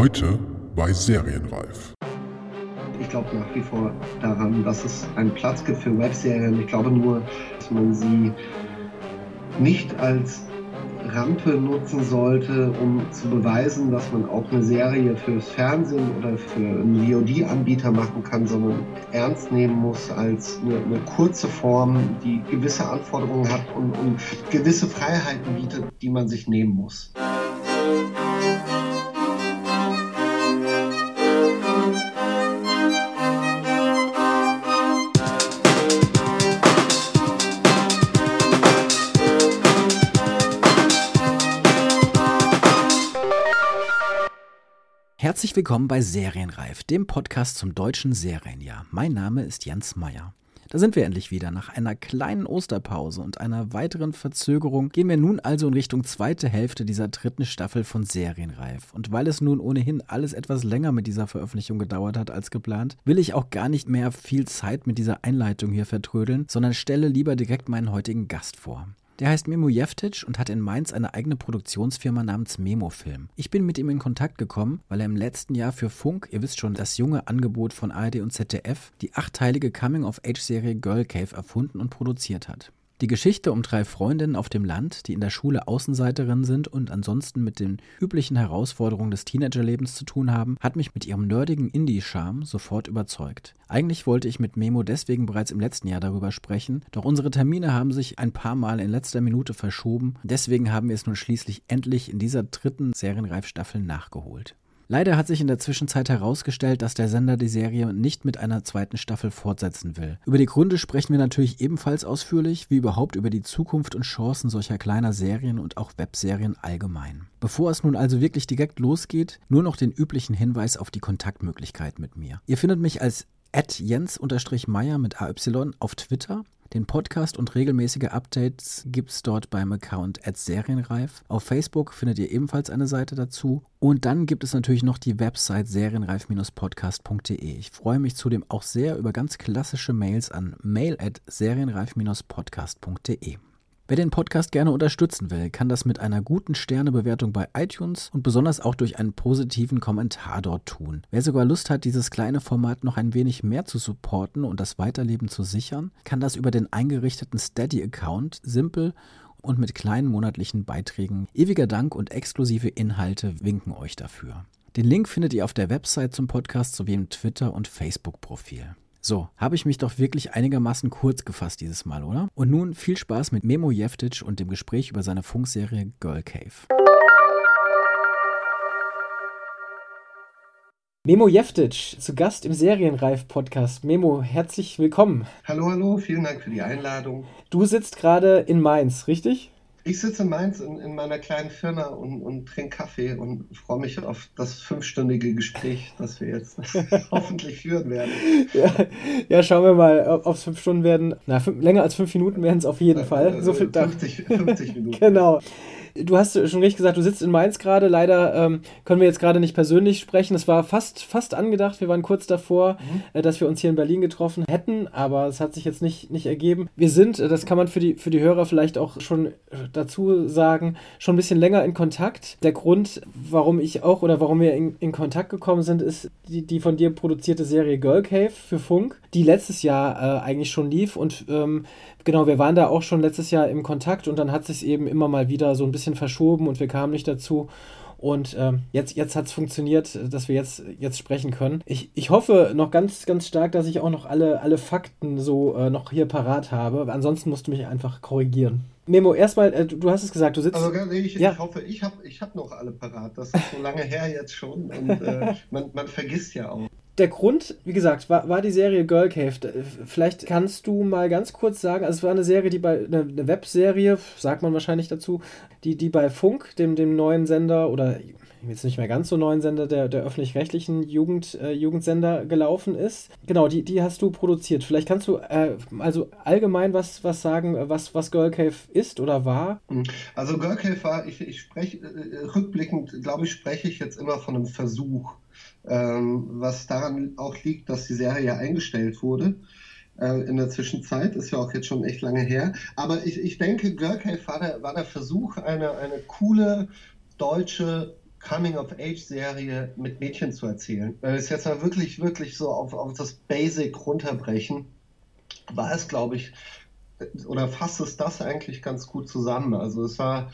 Heute bei Serienreif. Ich glaube nach wie vor daran, dass es einen Platz gibt für Webserien. Ich glaube nur, dass man sie nicht als Rampe nutzen sollte, um zu beweisen, dass man auch eine Serie fürs Fernsehen oder für einen VOD-Anbieter machen kann, sondern ernst nehmen muss als eine, eine, kurze Form, die gewisse Anforderungen hat und, und gewisse Freiheiten bietet, die man sich nehmen muss. Herzlich willkommen bei Serienreif, dem Podcast zum deutschen Serienjahr. Mein Name ist Jens Meyer. Da sind wir endlich wieder. Nach einer kleinen Osterpause und einer weiteren Verzögerung gehen wir nun also in Richtung zweite Hälfte dieser dritten Staffel von Serienreif. Und weil es nun ohnehin alles etwas länger mit dieser Veröffentlichung gedauert hat als geplant, will ich auch gar nicht mehr viel Zeit mit dieser Einleitung hier vertrödeln, sondern stelle lieber direkt meinen heutigen Gast vor. Der heißt Memo Jeftic und hat in Mainz eine eigene Produktionsfirma namens Memo Film. Ich bin mit ihm in Kontakt gekommen, weil er im letzten Jahr für Funk, ihr wisst schon, das junge Angebot von ARD und ZDF, die achteilige Coming-of-Age-Serie Girl Cave erfunden und produziert hat. Die Geschichte um drei Freundinnen auf dem Land, die in der Schule Außenseiterinnen sind und ansonsten mit den üblichen Herausforderungen des Teenagerlebens zu tun haben, hat mich mit ihrem nerdigen Indie-Charme sofort überzeugt. Eigentlich wollte ich mit Memo deswegen bereits im letzten Jahr darüber sprechen, doch unsere Termine haben sich ein paar Mal in letzter Minute verschoben. Deswegen haben wir es nun schließlich endlich in dieser dritten Serienreif-Staffel nachgeholt. Leider hat sich in der Zwischenzeit herausgestellt, dass der Sender die Serie nicht mit einer zweiten Staffel fortsetzen will. Über die Gründe sprechen wir natürlich ebenfalls ausführlich, wie überhaupt über die Zukunft und Chancen solcher kleiner Serien und auch Webserien allgemein. Bevor es nun also wirklich direkt losgeht, nur noch den üblichen Hinweis auf die Kontaktmöglichkeit mit mir. Ihr findet mich als Jens-Meyer mit AY auf Twitter den Podcast und regelmäßige Updates gibt es dort beim Account Serienreif. Auf Facebook findet ihr ebenfalls eine Seite dazu. Und dann gibt es natürlich noch die Website serienreif-podcast.de. Ich freue mich zudem auch sehr über ganz klassische Mails an mail at serienreif-podcast.de. Wer den Podcast gerne unterstützen will, kann das mit einer guten Sternebewertung bei iTunes und besonders auch durch einen positiven Kommentar dort tun. Wer sogar Lust hat, dieses kleine Format noch ein wenig mehr zu supporten und das Weiterleben zu sichern, kann das über den eingerichteten Steady-Account simpel und mit kleinen monatlichen Beiträgen. Ewiger Dank und exklusive Inhalte winken euch dafür. Den Link findet ihr auf der Website zum Podcast sowie im Twitter- und Facebook-Profil. So, habe ich mich doch wirklich einigermaßen kurz gefasst dieses Mal, oder? Und nun viel Spaß mit Memo Jeftic und dem Gespräch über seine Funkserie Girl Cave. Memo Jeftic, zu Gast im Serienreif-Podcast. Memo, herzlich willkommen. Hallo, hallo, vielen Dank für die Einladung. Du sitzt gerade in Mainz, richtig? Ich sitze in Mainz in, in meiner kleinen Firma und, und trinke Kaffee und freue mich auf das fünfstündige Gespräch, das wir jetzt hoffentlich führen werden. Ja, ja, schauen wir mal, ob es fünf Stunden werden. Na, fünf, länger als fünf Minuten werden es auf jeden Fall. So viel 50, 50 Minuten. genau. Du hast schon richtig gesagt, du sitzt in Mainz gerade. Leider ähm, können wir jetzt gerade nicht persönlich sprechen. Es war fast, fast angedacht. Wir waren kurz davor, mhm. äh, dass wir uns hier in Berlin getroffen hätten, aber es hat sich jetzt nicht, nicht ergeben. Wir sind, äh, das kann man für die, für die Hörer vielleicht auch schon äh, dazu sagen, schon ein bisschen länger in Kontakt. Der Grund, warum ich auch oder warum wir in, in Kontakt gekommen sind, ist die, die von dir produzierte Serie Girl Cave für Funk, die letztes Jahr äh, eigentlich schon lief und ähm, genau, wir waren da auch schon letztes Jahr im Kontakt und dann hat sich eben immer mal wieder so ein bisschen verschoben und wir kamen nicht dazu. Und ähm, jetzt, jetzt hat es funktioniert, dass wir jetzt, jetzt sprechen können. Ich, ich hoffe noch ganz, ganz stark, dass ich auch noch alle, alle Fakten so äh, noch hier parat habe. Ansonsten musst du mich einfach korrigieren. Memo, erstmal, äh, du, hast es gesagt, du sitzt. Also ich, ja. ich hoffe, ich habe ich hab noch alle parat. Das ist so lange her jetzt schon und äh, man, man vergisst ja auch der Grund, wie gesagt, war, war die Serie Girl Cave. Vielleicht kannst du mal ganz kurz sagen, also es war eine Serie, die bei, eine, Webserie, sagt man wahrscheinlich dazu, die, die bei Funk, dem, dem neuen Sender oder jetzt nicht mehr ganz so neuen Sender der, der öffentlich-rechtlichen Jugend, äh, Jugendsender gelaufen ist. Genau, die, die hast du produziert. Vielleicht kannst du äh, also allgemein was, was sagen, was, was Girl Cave ist oder war? Hm. Also Girl Cave war, ich, ich spreche, äh, rückblickend, glaube ich, spreche ich jetzt immer von einem Versuch ähm, was daran auch liegt, dass die Serie ja eingestellt wurde äh, in der Zwischenzeit, ist ja auch jetzt schon echt lange her. Aber ich, ich denke, Girl Cave war der, war der Versuch, eine, eine coole deutsche Coming-of-Age-Serie mit Mädchen zu erzählen. Wenn wir es jetzt mal wirklich, wirklich so auf, auf das Basic runterbrechen, war es, glaube ich, oder fasst es das eigentlich ganz gut zusammen. Also es war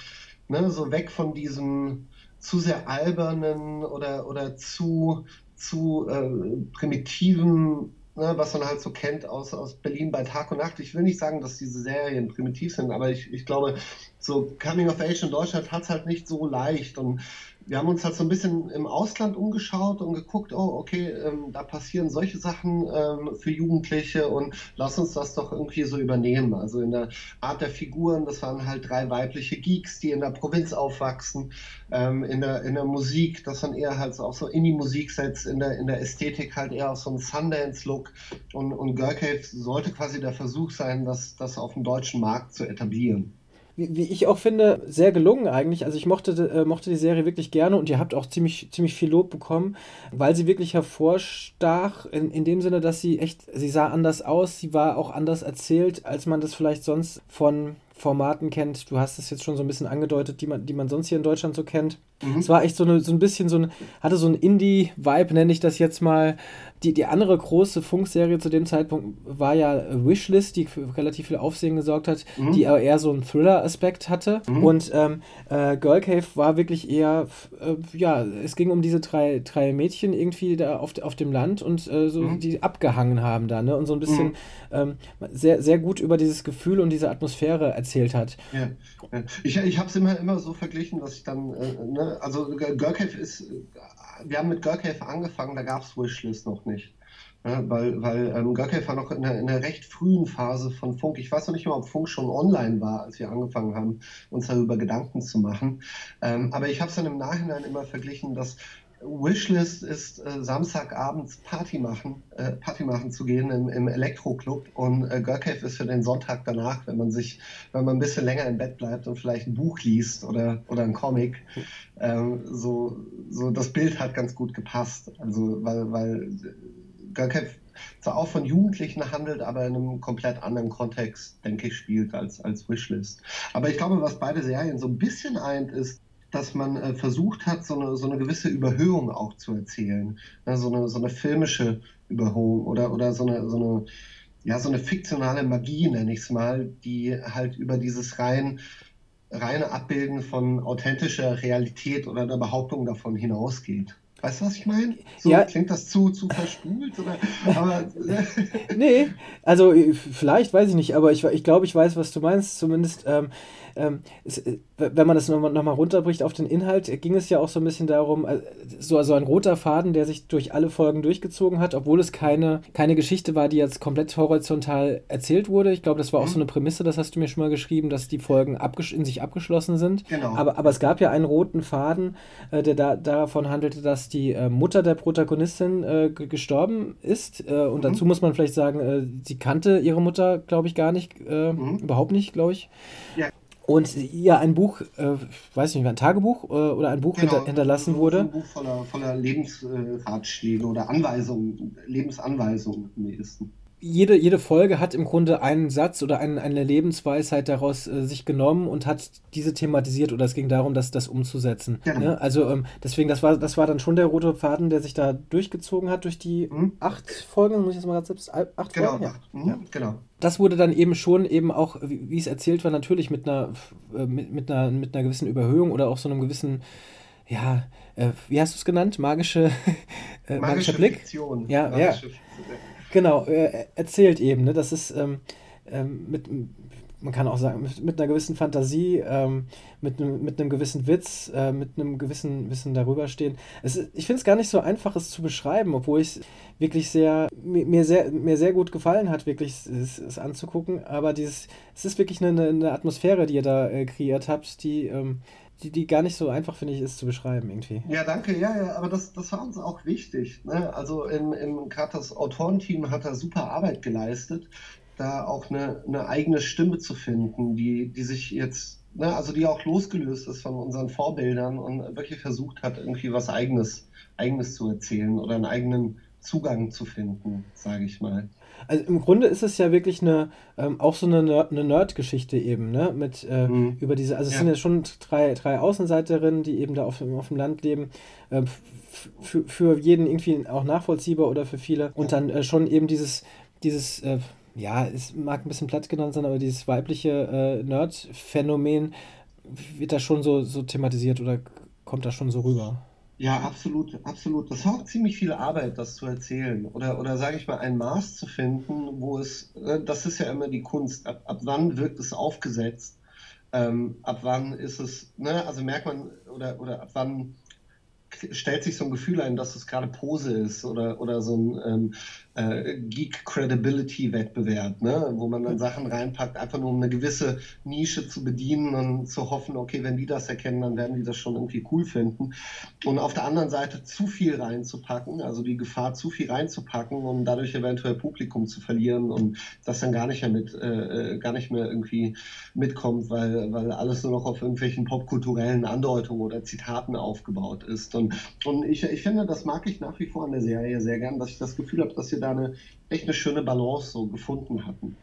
ne, so weg von diesem zu sehr albernen oder, oder zu, zu äh, primitiven ne, was man halt so kennt aus, aus Berlin bei Tag und Nacht. Ich will nicht sagen, dass diese Serien primitiv sind, aber ich, ich glaube, so Coming of Age in Deutschland hat es halt nicht so leicht. Und wir haben uns halt so ein bisschen im Ausland umgeschaut und geguckt, oh, okay, ähm, da passieren solche Sachen ähm, für Jugendliche und lass uns das doch irgendwie so übernehmen. Also in der Art der Figuren, das waren halt drei weibliche Geeks, die in der Provinz aufwachsen. Ähm, in, der, in der Musik, das waren eher halt so auch so Indie-Musiksets, in der, in der Ästhetik halt eher auch so ein Sundance-Look. Und, und Girl Cave sollte quasi der Versuch sein, das, das auf dem deutschen Markt zu etablieren wie, wie, ich auch finde, sehr gelungen eigentlich. Also ich mochte, äh, mochte die Serie wirklich gerne und ihr habt auch ziemlich, ziemlich viel Lob bekommen, weil sie wirklich hervorstach, in, in dem Sinne, dass sie echt, sie sah anders aus, sie war auch anders erzählt, als man das vielleicht sonst von Formaten kennt. Du hast es jetzt schon so ein bisschen angedeutet, die man, die man sonst hier in Deutschland so kennt. Mhm. Es war echt so, eine, so ein bisschen so ein, hatte so ein Indie-Vibe, nenne ich das jetzt mal. Die, die andere große Funkserie zu dem Zeitpunkt war ja Wishlist, die für relativ viel Aufsehen gesorgt hat, mhm. die aber eher so einen Thriller-Aspekt hatte. Mhm. Und ähm, äh, Girl Cave war wirklich eher, äh, ja, es ging um diese drei, drei Mädchen irgendwie da auf, auf dem Land und äh, so, mhm. die abgehangen haben da, ne? Und so ein bisschen mhm. ähm, sehr, sehr gut über dieses Gefühl und diese Atmosphäre erzählt hat. Ja. Ich, ich habe es immer, immer so verglichen, dass ich dann, äh, ne, also Girl Cave ist, wir haben mit Girl Cave angefangen, da gab es Wishlist noch nicht. Ja, weil weil ähm, Cave war noch in einer, in einer, recht frühen Phase von Funk. Ich weiß noch nicht mal, ob Funk schon online war, als wir angefangen haben, uns darüber Gedanken zu machen. Ähm, aber ich habe es dann im Nachhinein immer verglichen, dass Wishlist ist äh, Samstagabends Party machen, äh, Party machen zu gehen im, im Elektroclub und äh, Girl ist für den Sonntag danach, wenn man sich, wenn man ein bisschen länger im Bett bleibt und vielleicht ein Buch liest oder, oder ein Comic. Ähm, so, so das Bild hat ganz gut gepasst. Also weil, weil Girl zwar auch von Jugendlichen handelt, aber in einem komplett anderen Kontext, denke ich, spielt als, als Wishlist. Aber ich glaube, was beide Serien so ein bisschen eint, ist, dass man äh, versucht hat, so eine, so eine gewisse Überhöhung auch zu erzählen. Ja, so, eine, so eine filmische Überhöhung oder, oder so eine, so eine, ja, so eine fiktionale Magie, nenne ich es mal, die halt über dieses rein, reine Abbilden von authentischer Realität oder der Behauptung davon hinausgeht. Weißt du, was ich meine? So, ja. Klingt das zu, zu verspult? Oder, aber, nee, also vielleicht, weiß ich nicht, aber ich, ich glaube, ich weiß, was du meinst. Zumindest ähm, ähm, es, äh, wenn man das nochmal noch mal runterbricht auf den Inhalt, ging es ja auch so ein bisschen darum, äh, so also ein roter Faden, der sich durch alle Folgen durchgezogen hat, obwohl es keine, keine Geschichte war, die jetzt komplett horizontal erzählt wurde. Ich glaube, das war auch mhm. so eine Prämisse, das hast du mir schon mal geschrieben, dass die Folgen in sich abgeschlossen sind. Genau. Aber, aber es gab ja einen roten Faden, äh, der da, davon handelte, dass die äh, Mutter der Protagonistin äh, gestorben ist. Äh, und mhm. dazu muss man vielleicht sagen, sie kannte ihre Mutter, glaube ich, gar nicht, mhm. überhaupt nicht, glaube ich. Ja und ihr ein Buch, äh, weiß nicht, ein Tagebuch äh, oder ein Buch genau, hinter, hinterlassen wurde. Ein Buch voller, voller Lebensratschläge oder Anweisungen, Lebensanweisungen im ehesten jede, jede Folge hat im Grunde einen Satz oder ein, eine Lebensweisheit daraus äh, sich genommen und hat diese thematisiert oder es ging darum, das, das umzusetzen. Genau. Ne? Also ähm, deswegen, das war, das war dann schon der rote Faden, der sich da durchgezogen hat durch die mhm. acht Folgen, muss ich jetzt mal ganz selbst, acht genau, Folgen? Ja. Mhm, ja. Genau. Das wurde dann eben schon eben auch, wie, wie es erzählt war, natürlich mit einer, äh, mit, mit, einer, mit einer gewissen Überhöhung oder auch so einem gewissen ja, äh, wie hast du es genannt? Magische, äh, magische magischer Blick? Fiktion. Ja, magische, ja. Genau, äh, erzählt eben, ne? Das ist ähm, ähm, mit, man kann auch sagen, mit, mit einer gewissen Fantasie, ähm, mit, einem, mit einem gewissen Witz, äh, mit einem gewissen Wissen darüber stehen. Es ich finde es gar nicht so einfach, es zu beschreiben, obwohl es wirklich sehr mir, sehr, mir sehr gut gefallen hat, wirklich es, es anzugucken. Aber dieses, es ist wirklich eine, eine Atmosphäre, die ihr da äh, kreiert habt, die ähm, die, die gar nicht so einfach, finde ich, ist zu beschreiben irgendwie. Ja, danke. Ja, ja, aber das, das war uns auch wichtig. Ne? Also im, im das Autorenteam hat er super Arbeit geleistet, da auch eine, eine eigene Stimme zu finden, die, die sich jetzt, ne, also die auch losgelöst ist von unseren Vorbildern und wirklich versucht hat, irgendwie was eigenes, eigenes zu erzählen oder einen eigenen Zugang zu finden, sage ich mal. Also im Grunde ist es ja wirklich eine, ähm, auch so eine, Nerd, eine Nerd-Geschichte eben, ne? Mit äh, mhm. über diese, also es ja. sind ja schon drei, drei Außenseiterinnen, die eben da auf, auf dem Land leben. Äh, für jeden irgendwie auch nachvollziehbar oder für viele. Und dann äh, schon eben dieses, dieses, äh, ja, es mag ein bisschen platt genannt sein, aber dieses weibliche äh, Nerd-Phänomen wird da schon so, so thematisiert oder kommt da schon so rüber? Ja, absolut, absolut. Das war auch ziemlich viel Arbeit, das zu erzählen. Oder, oder sage ich mal, ein Maß zu finden, wo es, äh, das ist ja immer die Kunst. Ab, ab wann wirkt es aufgesetzt? Ähm, ab wann ist es, ne, also merkt man, oder, oder ab wann stellt sich so ein Gefühl ein, dass es gerade Pose ist oder, oder so ein ähm, äh, Geek-Credibility-Wettbewerb, ne? wo man dann Sachen reinpackt, einfach nur um eine gewisse Nische zu bedienen und zu hoffen, okay, wenn die das erkennen, dann werden die das schon irgendwie cool finden. Und auf der anderen Seite zu viel reinzupacken, also die Gefahr, zu viel reinzupacken, um dadurch eventuell Publikum zu verlieren und das dann gar nicht mehr mit, äh, äh gar nicht mehr irgendwie mitkommt, weil, weil alles nur noch auf irgendwelchen popkulturellen Andeutungen oder Zitaten aufgebaut ist. Und, und ich, ich finde, das mag ich nach wie vor an der Serie sehr gern, dass ich das Gefühl habe, dass wir da eine echt eine schöne Balance so gefunden hatten.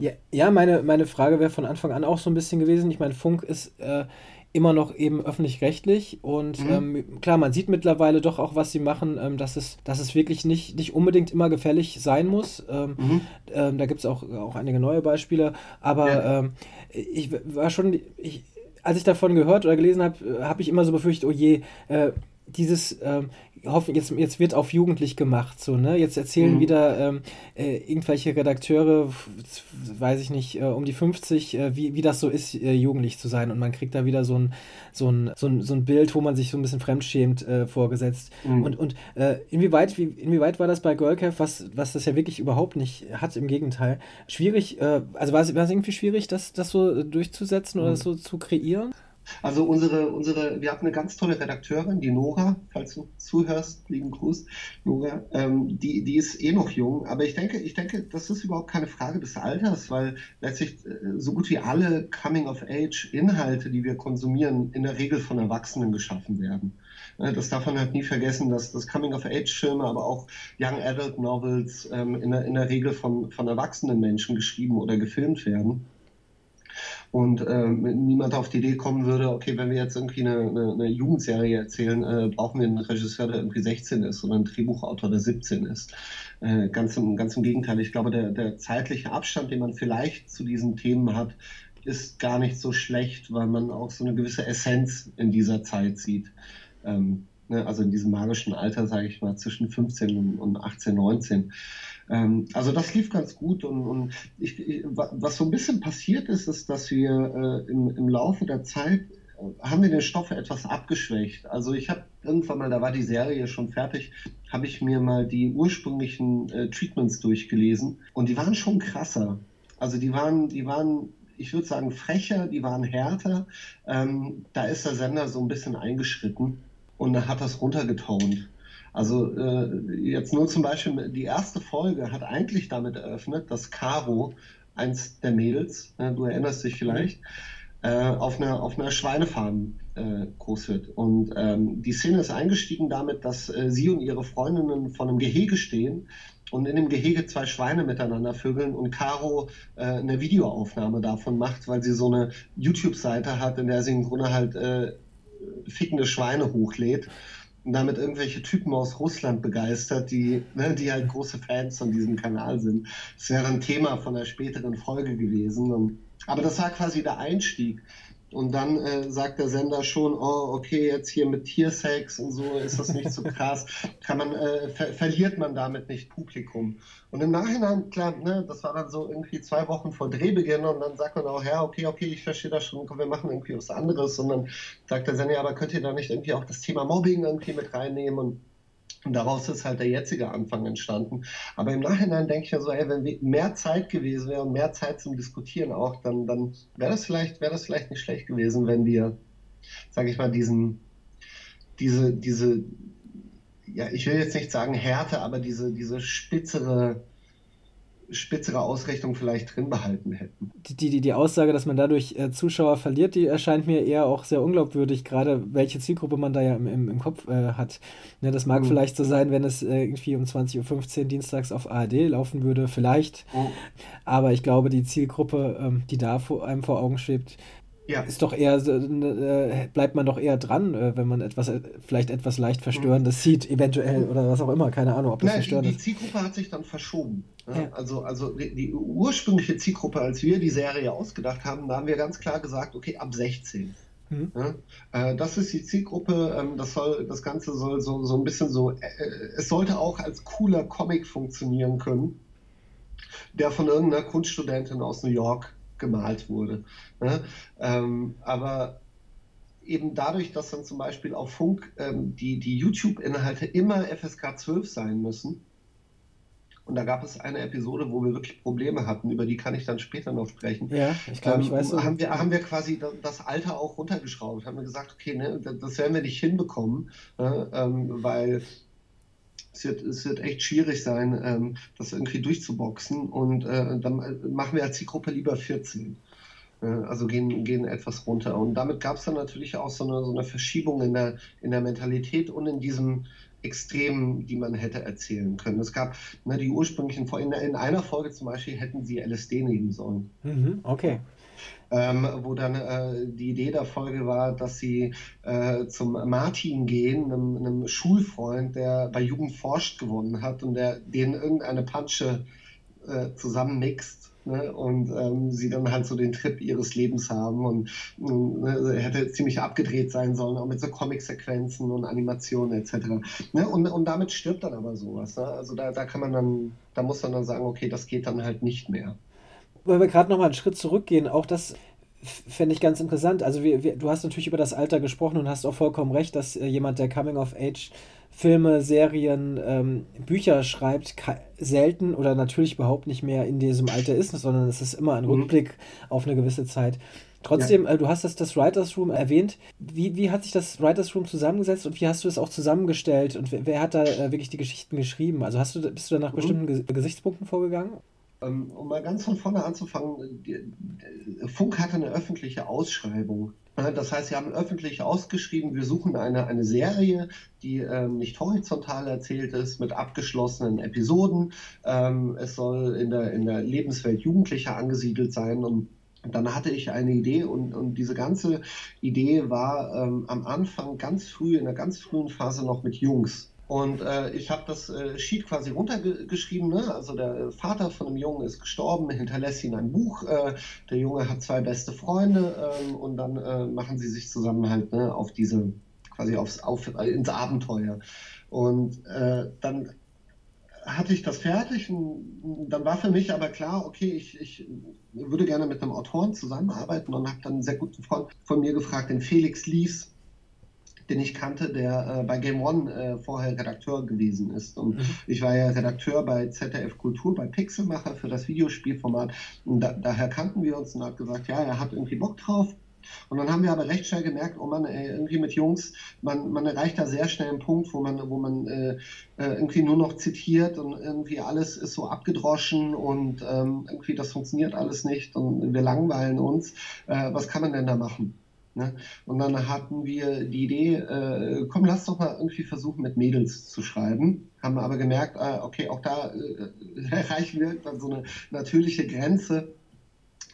Ja, ja meine, meine Frage wäre von Anfang an auch so ein bisschen gewesen. Ich meine, Funk ist äh, immer noch eben öffentlich-rechtlich und mhm. ähm, klar, man sieht mittlerweile doch auch, was sie machen, ähm, dass, es, dass es wirklich nicht, nicht unbedingt immer gefällig sein muss. Ähm, mhm. Ähm, da gibt es auch, auch einige neue Beispiele, aber ja. Ähm, ich war schon, ich, als ich davon gehört oder gelesen habe, habe ich immer so befürchtet, oh je, äh, dieses, ähm, hoffen, jetzt, jetzt wird auf jugendlich gemacht, so, ne? Jetzt erzählen mhm. wieder ähm, äh, irgendwelche Redakteure, weiß ich nicht, äh, um die 50, äh, wie, wie das so ist, äh, jugendlich zu sein. Und man kriegt da wieder so ein, so ein, so ein, so ein Bild, wo man sich so ein bisschen fremdschämt äh, vorgesetzt. Mhm. Und, und äh, inwieweit, wie, inwieweit war das bei Girlcave, was, was das ja wirklich überhaupt nicht hat, im Gegenteil, schwierig, also war es, war es irgendwie schwierig, das, das so durchzusetzen oder mhm. das so zu kreieren? Also unsere, unsere, wir hatten eine ganz tolle Redakteurin, die Nora, falls du zuhörst, lieben Gruß, Nora, ähm, die, die ist eh noch jung, aber ich denke, ich denke, das ist überhaupt keine Frage des Alters, weil letztlich äh, so gut wie alle Coming-of-Age-Inhalte, die wir konsumieren, in der Regel von Erwachsenen geschaffen werden. Äh, das darf man halt nie vergessen, dass das Coming-of-Age-Filme, aber auch Young Adult Novels ähm, in, der, in der Regel von, von erwachsenen Menschen geschrieben oder gefilmt werden und ähm, niemand auf die Idee kommen würde, okay, wenn wir jetzt irgendwie eine, eine, eine Jugendserie erzählen, äh, brauchen wir einen Regisseur, der irgendwie 16 ist oder einen Drehbuchautor, der 17 ist. Äh, ganz, im, ganz im Gegenteil. Ich glaube, der, der zeitliche Abstand, den man vielleicht zu diesen Themen hat, ist gar nicht so schlecht, weil man auch so eine gewisse Essenz in dieser Zeit sieht. Ähm, ne, also in diesem magischen Alter, sage ich mal, zwischen 15 und 18, 19. Ähm, also das lief ganz gut und, und ich, ich, was so ein bisschen passiert ist, ist, dass wir äh, im, im Laufe der Zeit äh, haben wir den Stoff etwas abgeschwächt. Also ich habe irgendwann mal, da war die Serie schon fertig, habe ich mir mal die ursprünglichen äh, Treatments durchgelesen und die waren schon krasser. Also die waren, die waren, ich würde sagen, frecher, die waren härter. Ähm, da ist der Sender so ein bisschen eingeschritten und hat das runtergetont. Also äh, jetzt nur zum Beispiel, die erste Folge hat eigentlich damit eröffnet, dass Caro, eins der Mädels, äh, du erinnerst dich vielleicht, äh, auf einer, auf einer Schweinefarm äh, groß wird. Und ähm, die Szene ist eingestiegen damit, dass äh, sie und ihre Freundinnen vor einem Gehege stehen und in dem Gehege zwei Schweine miteinander vögeln und Caro äh, eine Videoaufnahme davon macht, weil sie so eine YouTube-Seite hat, in der sie im Grunde halt äh, fickende Schweine hochlädt und damit irgendwelche Typen aus Russland begeistert, die, ne, die halt große Fans von diesem Kanal sind. Das wäre ein Thema von einer späteren Folge gewesen. Und, aber das war quasi der Einstieg. Und dann äh, sagt der Sender schon, oh, okay, jetzt hier mit Tiersex und so ist das nicht so krass. Kann man, äh, ver verliert man damit nicht Publikum. Und im Nachhinein, klar, ne, das war dann so irgendwie zwei Wochen vor Drehbeginn und dann sagt man auch, ja, okay, okay, ich verstehe das schon, komm, wir machen irgendwie was anderes. Und dann sagt der Sender, ja, aber könnt ihr da nicht irgendwie auch das Thema Mobbing irgendwie mit reinnehmen? Und und daraus ist halt der jetzige Anfang entstanden. Aber im Nachhinein denke ich ja so, ey, wenn mehr Zeit gewesen wäre und mehr Zeit zum Diskutieren auch, dann, dann wäre das vielleicht, wäre das vielleicht nicht schlecht gewesen, wenn wir, sage ich mal, diesen, diese, diese, ja, ich will jetzt nicht sagen Härte, aber diese, diese spitzere spitzere Ausrichtung vielleicht drin behalten hätten. Die, die, die Aussage, dass man dadurch äh, Zuschauer verliert, die erscheint mir eher auch sehr unglaubwürdig, gerade welche Zielgruppe man da ja im, im, im Kopf äh, hat. Ne, das mag mhm. vielleicht so sein, wenn es äh, irgendwie um 20.15 Uhr dienstags auf ARD laufen würde, vielleicht. Mhm. Aber ich glaube, die Zielgruppe, ähm, die da vor einem vor Augen schwebt, ja. ist doch eher, äh, bleibt man doch eher dran, äh, wenn man etwas, äh, vielleicht etwas leicht Verstörendes mhm. sieht, eventuell oder was auch immer, keine Ahnung, ob das Nein, verstörend die, die Zielgruppe hat sich dann verschoben. Ja. Also, also die, die, ursprüngliche Zielgruppe, als wir die Serie ausgedacht haben, da haben wir ganz klar gesagt, okay, ab 16. Mhm. Ja, äh, das ist die Zielgruppe. Ähm, das soll, das Ganze soll so, so ein bisschen so, es sollte auch als cooler Comic funktionieren können, der von irgendeiner Kunststudentin aus New York gemalt wurde. Ne? Ähm, aber eben dadurch, dass dann zum Beispiel auf Funk ähm, die, die YouTube-Inhalte immer FSK 12 sein müssen, und da gab es eine Episode, wo wir wirklich Probleme hatten, über die kann ich dann später noch sprechen. Ja, ich glaube, ich ähm, weiß. Haben wir, haben wir quasi das Alter auch runtergeschraubt, haben wir gesagt, okay, ne, das werden wir nicht hinbekommen, äh, ähm, weil es wird, es wird echt schwierig sein, ähm, das irgendwie durchzuboxen. Und äh, dann machen wir als Zielgruppe lieber 14. Äh, also gehen, gehen etwas runter. Und damit gab es dann natürlich auch so eine, so eine Verschiebung in der, in der Mentalität und in diesem Extremen, die man hätte erzählen können. Es gab ne, die ursprünglichen, in, in einer Folge zum Beispiel hätten sie LSD nehmen sollen. Mhm, okay ähm, wo dann äh, die Idee der Folge war, dass sie äh, zum Martin gehen, einem, einem, Schulfreund, der bei Jugend forscht gewonnen hat und der denen irgendeine Pansche äh, zusammenmixt. Ne, und ähm, sie dann halt so den Trip ihres Lebens haben und ne, hätte ziemlich abgedreht sein sollen, auch mit so Comic-Sequenzen und Animationen etc. Ne, und, und damit stirbt dann aber sowas. Ne? Also da, da kann man dann, da muss man dann sagen, okay, das geht dann halt nicht mehr wenn wir gerade nochmal einen Schritt zurückgehen, auch das fände ich ganz interessant. Also wir, wir, du hast natürlich über das Alter gesprochen und hast auch vollkommen recht, dass äh, jemand, der Coming of Age Filme, Serien, ähm, Bücher schreibt, selten oder natürlich überhaupt nicht mehr in diesem Alter ist, sondern es ist immer ein mhm. Rückblick auf eine gewisse Zeit. Trotzdem, ja. äh, du hast das, das Writers Room erwähnt. Wie, wie hat sich das Writers Room zusammengesetzt und wie hast du es auch zusammengestellt und wer, wer hat da äh, wirklich die Geschichten geschrieben? Also hast du, bist du da nach mhm. bestimmten Gesichtspunkten vorgegangen? Ähm, um mal ganz von vorne anzufangen, Funk hatte eine öffentliche Ausschreibung. Das heißt, sie haben öffentlich ausgeschrieben, wir suchen eine, eine Serie, die ähm, nicht horizontal erzählt ist, mit abgeschlossenen Episoden. Ähm, es soll in der, in der Lebenswelt Jugendlicher angesiedelt sein und dann hatte ich eine Idee und, und diese ganze Idee war ähm, am Anfang ganz früh, in der ganz frühen Phase noch mit Jungs. Und äh, ich habe das äh, Sheet quasi runtergeschrieben. Ne? Also der Vater von dem Jungen ist gestorben, hinterlässt ihn ein Buch. Äh, der Junge hat zwei beste Freunde ähm, und dann äh, machen sie sich zusammen halt ne, auf diese, quasi aufs, auf, ins Abenteuer. Und äh, dann hatte ich das fertig und dann war für mich aber klar, okay, ich, ich würde gerne mit einem Autoren zusammenarbeiten und habe dann einen sehr guten Freund von mir gefragt, den Felix Lies den ich kannte, der äh, bei Game One äh, vorher Redakteur gewesen ist. Und mhm. ich war ja Redakteur bei ZDF Kultur, bei Pixelmacher für das Videospielformat. Und da, daher kannten wir uns und hat gesagt, ja, er hat irgendwie Bock drauf. Und dann haben wir aber recht schnell gemerkt, oh man, ey, irgendwie mit Jungs, man, man erreicht da sehr schnell einen Punkt, wo man, wo man äh, äh, irgendwie nur noch zitiert und irgendwie alles ist so abgedroschen und ähm, irgendwie das funktioniert alles nicht und wir langweilen uns. Äh, was kann man denn da machen? Ne? Und dann hatten wir die Idee, äh, komm, lass doch mal irgendwie versuchen, mit Mädels zu schreiben. Haben aber gemerkt, äh, okay, auch da äh, erreichen wir dann so eine natürliche Grenze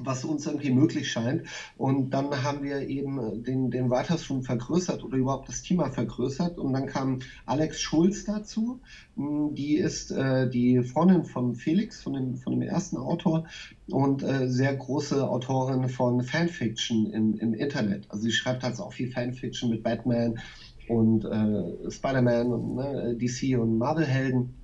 was uns irgendwie möglich scheint. Und dann haben wir eben den, den Weitersrum vergrößert oder überhaupt das Thema vergrößert. Und dann kam Alex Schulz dazu. Hm, die ist äh, die Freundin von Felix, von dem, von dem ersten Autor und äh, sehr große Autorin von Fanfiction im, im Internet. Also sie schreibt halt auch viel Fanfiction mit Batman und äh, Spider-Man und ne, DC und Marvel-Helden.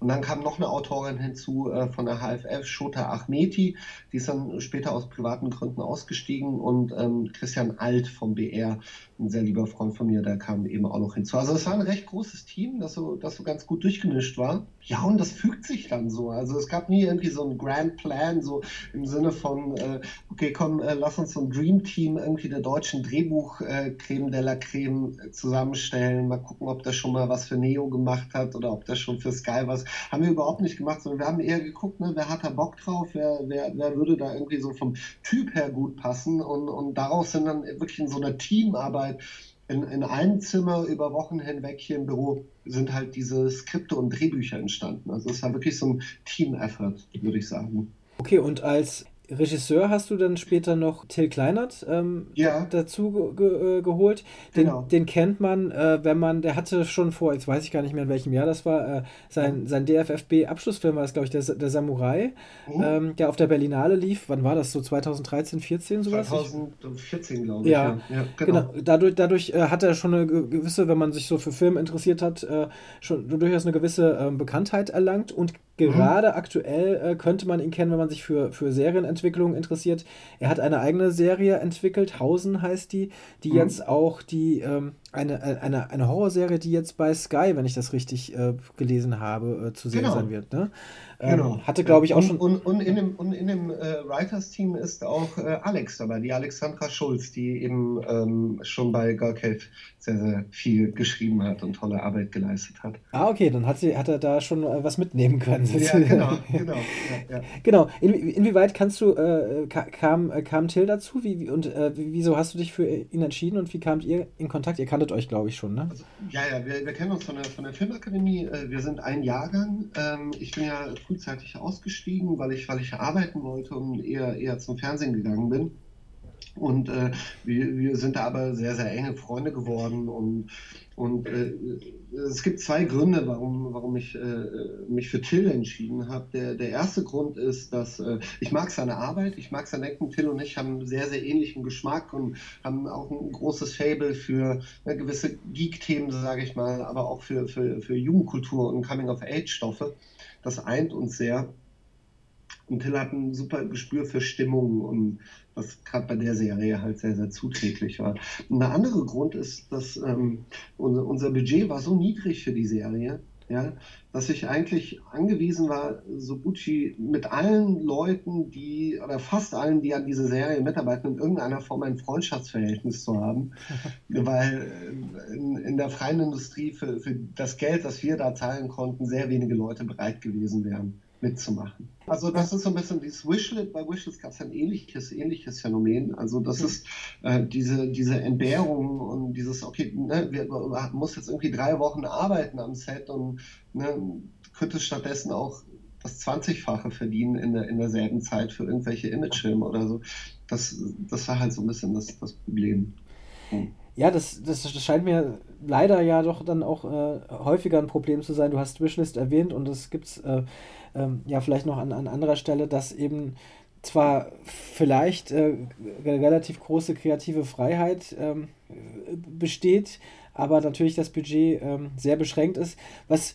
Und dann kam noch eine Autorin hinzu äh, von der HFF, Shota Ahmeti, die ist dann später aus privaten Gründen ausgestiegen und ähm, Christian Alt vom BR, ein sehr lieber Freund von mir, der kam eben auch noch hinzu. Also es war ein recht großes Team, das so, das so ganz gut durchgemischt war. Ja, und das fügt sich dann so. Also es gab nie irgendwie so einen Grand Plan, so im Sinne von, äh, okay, komm, äh, lass uns so ein Dream Team irgendwie der deutschen Drehbuch Creme de la Creme zusammenstellen. Mal gucken, ob der schon mal was für Neo gemacht hat oder ob der schon für Sky was haben wir überhaupt nicht gemacht, sondern wir haben eher geguckt, ne, wer hat da Bock drauf, wer, wer, wer würde da irgendwie so vom Typ her gut passen und, und daraus sind dann wirklich in so einer Teamarbeit in, in einem Zimmer über Wochen hinweg hier im Büro sind halt diese Skripte und Drehbücher entstanden. Also es war wirklich so ein Team-Effort, würde ich sagen. Okay, und als Regisseur hast du dann später noch Till Kleinert ähm, ja. dazu ge äh, geholt. Den, genau. den kennt man, äh, wenn man, der hatte schon vor, jetzt weiß ich gar nicht mehr in welchem Jahr das war, äh, sein, sein DFFB-Abschlussfilm war es, glaube ich, der, der Samurai, mhm. ähm, der auf der Berlinale lief. Wann war das? So 2013, 14 sowas? 2014, glaube ich. Ja, ja. ja genau. genau. Dadurch, dadurch äh, hat er schon eine gewisse, wenn man sich so für Film interessiert hat, äh, schon durchaus eine gewisse ähm, Bekanntheit erlangt und Gerade mhm. aktuell äh, könnte man ihn kennen, wenn man sich für, für Serienentwicklung interessiert. Er hat eine eigene Serie entwickelt, Hausen heißt die, die mhm. jetzt auch die ähm, eine, eine, eine Horrorserie, die jetzt bei Sky, wenn ich das richtig äh, gelesen habe, äh, zu sehen genau. sein wird. Ne? Ähm, genau. Hatte, glaube ich, auch und, schon. Und, und in dem, und in dem äh, Writers-Team ist auch äh, Alex dabei, die Alexandra Schulz, die eben ähm, schon bei Girl Cave sehr, sehr viel geschrieben hat und tolle Arbeit geleistet hat. Ah, okay, dann hat, sie, hat er da schon äh, was mitnehmen können. Ja, genau, genau. Ja, ja. genau. In, inwieweit kannst du, äh, kam, äh, kam Till dazu? Wie, und äh, wieso hast du dich für ihn entschieden und wie kamt ihr in Kontakt? Ihr kanntet euch, glaube ich, schon, ne? Also, ja, ja, wir, wir, kennen uns von der, von der Filmakademie. Wir sind ein Jahrgang. Ähm, ich bin ja frühzeitig ausgestiegen, weil ich, weil ich arbeiten wollte und eher, eher zum Fernsehen gegangen bin. Und äh, wir, wir sind da aber sehr, sehr enge Freunde geworden. Und, und äh, es gibt zwei Gründe, warum, warum ich äh, mich für Till entschieden habe. Der, der erste Grund ist, dass äh, ich mag seine Arbeit, ich mag sein Ecken. Till und ich haben einen sehr, sehr ähnlichen Geschmack und haben auch ein großes Fable für äh, gewisse Geek-Themen, sage ich mal, aber auch für, für, für Jugendkultur und Coming-of-Age-Stoffe. Das eint uns sehr. Und Till hat ein super Gespür für Stimmung und was gerade bei der Serie halt sehr, sehr zuträglich war. Und der andere Grund ist, dass ähm, unser, unser Budget war so niedrig für die Serie, ja, dass ich eigentlich angewiesen war, so gut wie mit allen Leuten, die, oder fast allen, die an dieser Serie mitarbeiten, in irgendeiner Form ein Freundschaftsverhältnis zu haben. Weil äh, in, in, der freien Industrie für, für das Geld, das wir da zahlen konnten, sehr wenige Leute bereit gewesen wären mitzumachen. Also das ist so ein bisschen dieses Wishlet. Bei Wishlet gab es ein ähnliches, ähnliches Phänomen. Also das ist äh, diese, diese Entbehrung und dieses, okay, ne, wir, wir muss jetzt irgendwie drei Wochen arbeiten am Set und ne, könnte stattdessen auch das 20-fache verdienen in, der, in derselben Zeit für irgendwelche Imagefilme oder so. Das, das war halt so ein bisschen das, das Problem. Hm. Ja, das, das scheint mir leider ja doch dann auch äh, häufiger ein Problem zu sein. Du hast Wishlist erwähnt und es gibt äh, ähm, ja vielleicht noch an, an anderer Stelle, dass eben zwar vielleicht äh, relativ große kreative Freiheit ähm, besteht, aber natürlich das Budget ähm, sehr beschränkt ist, was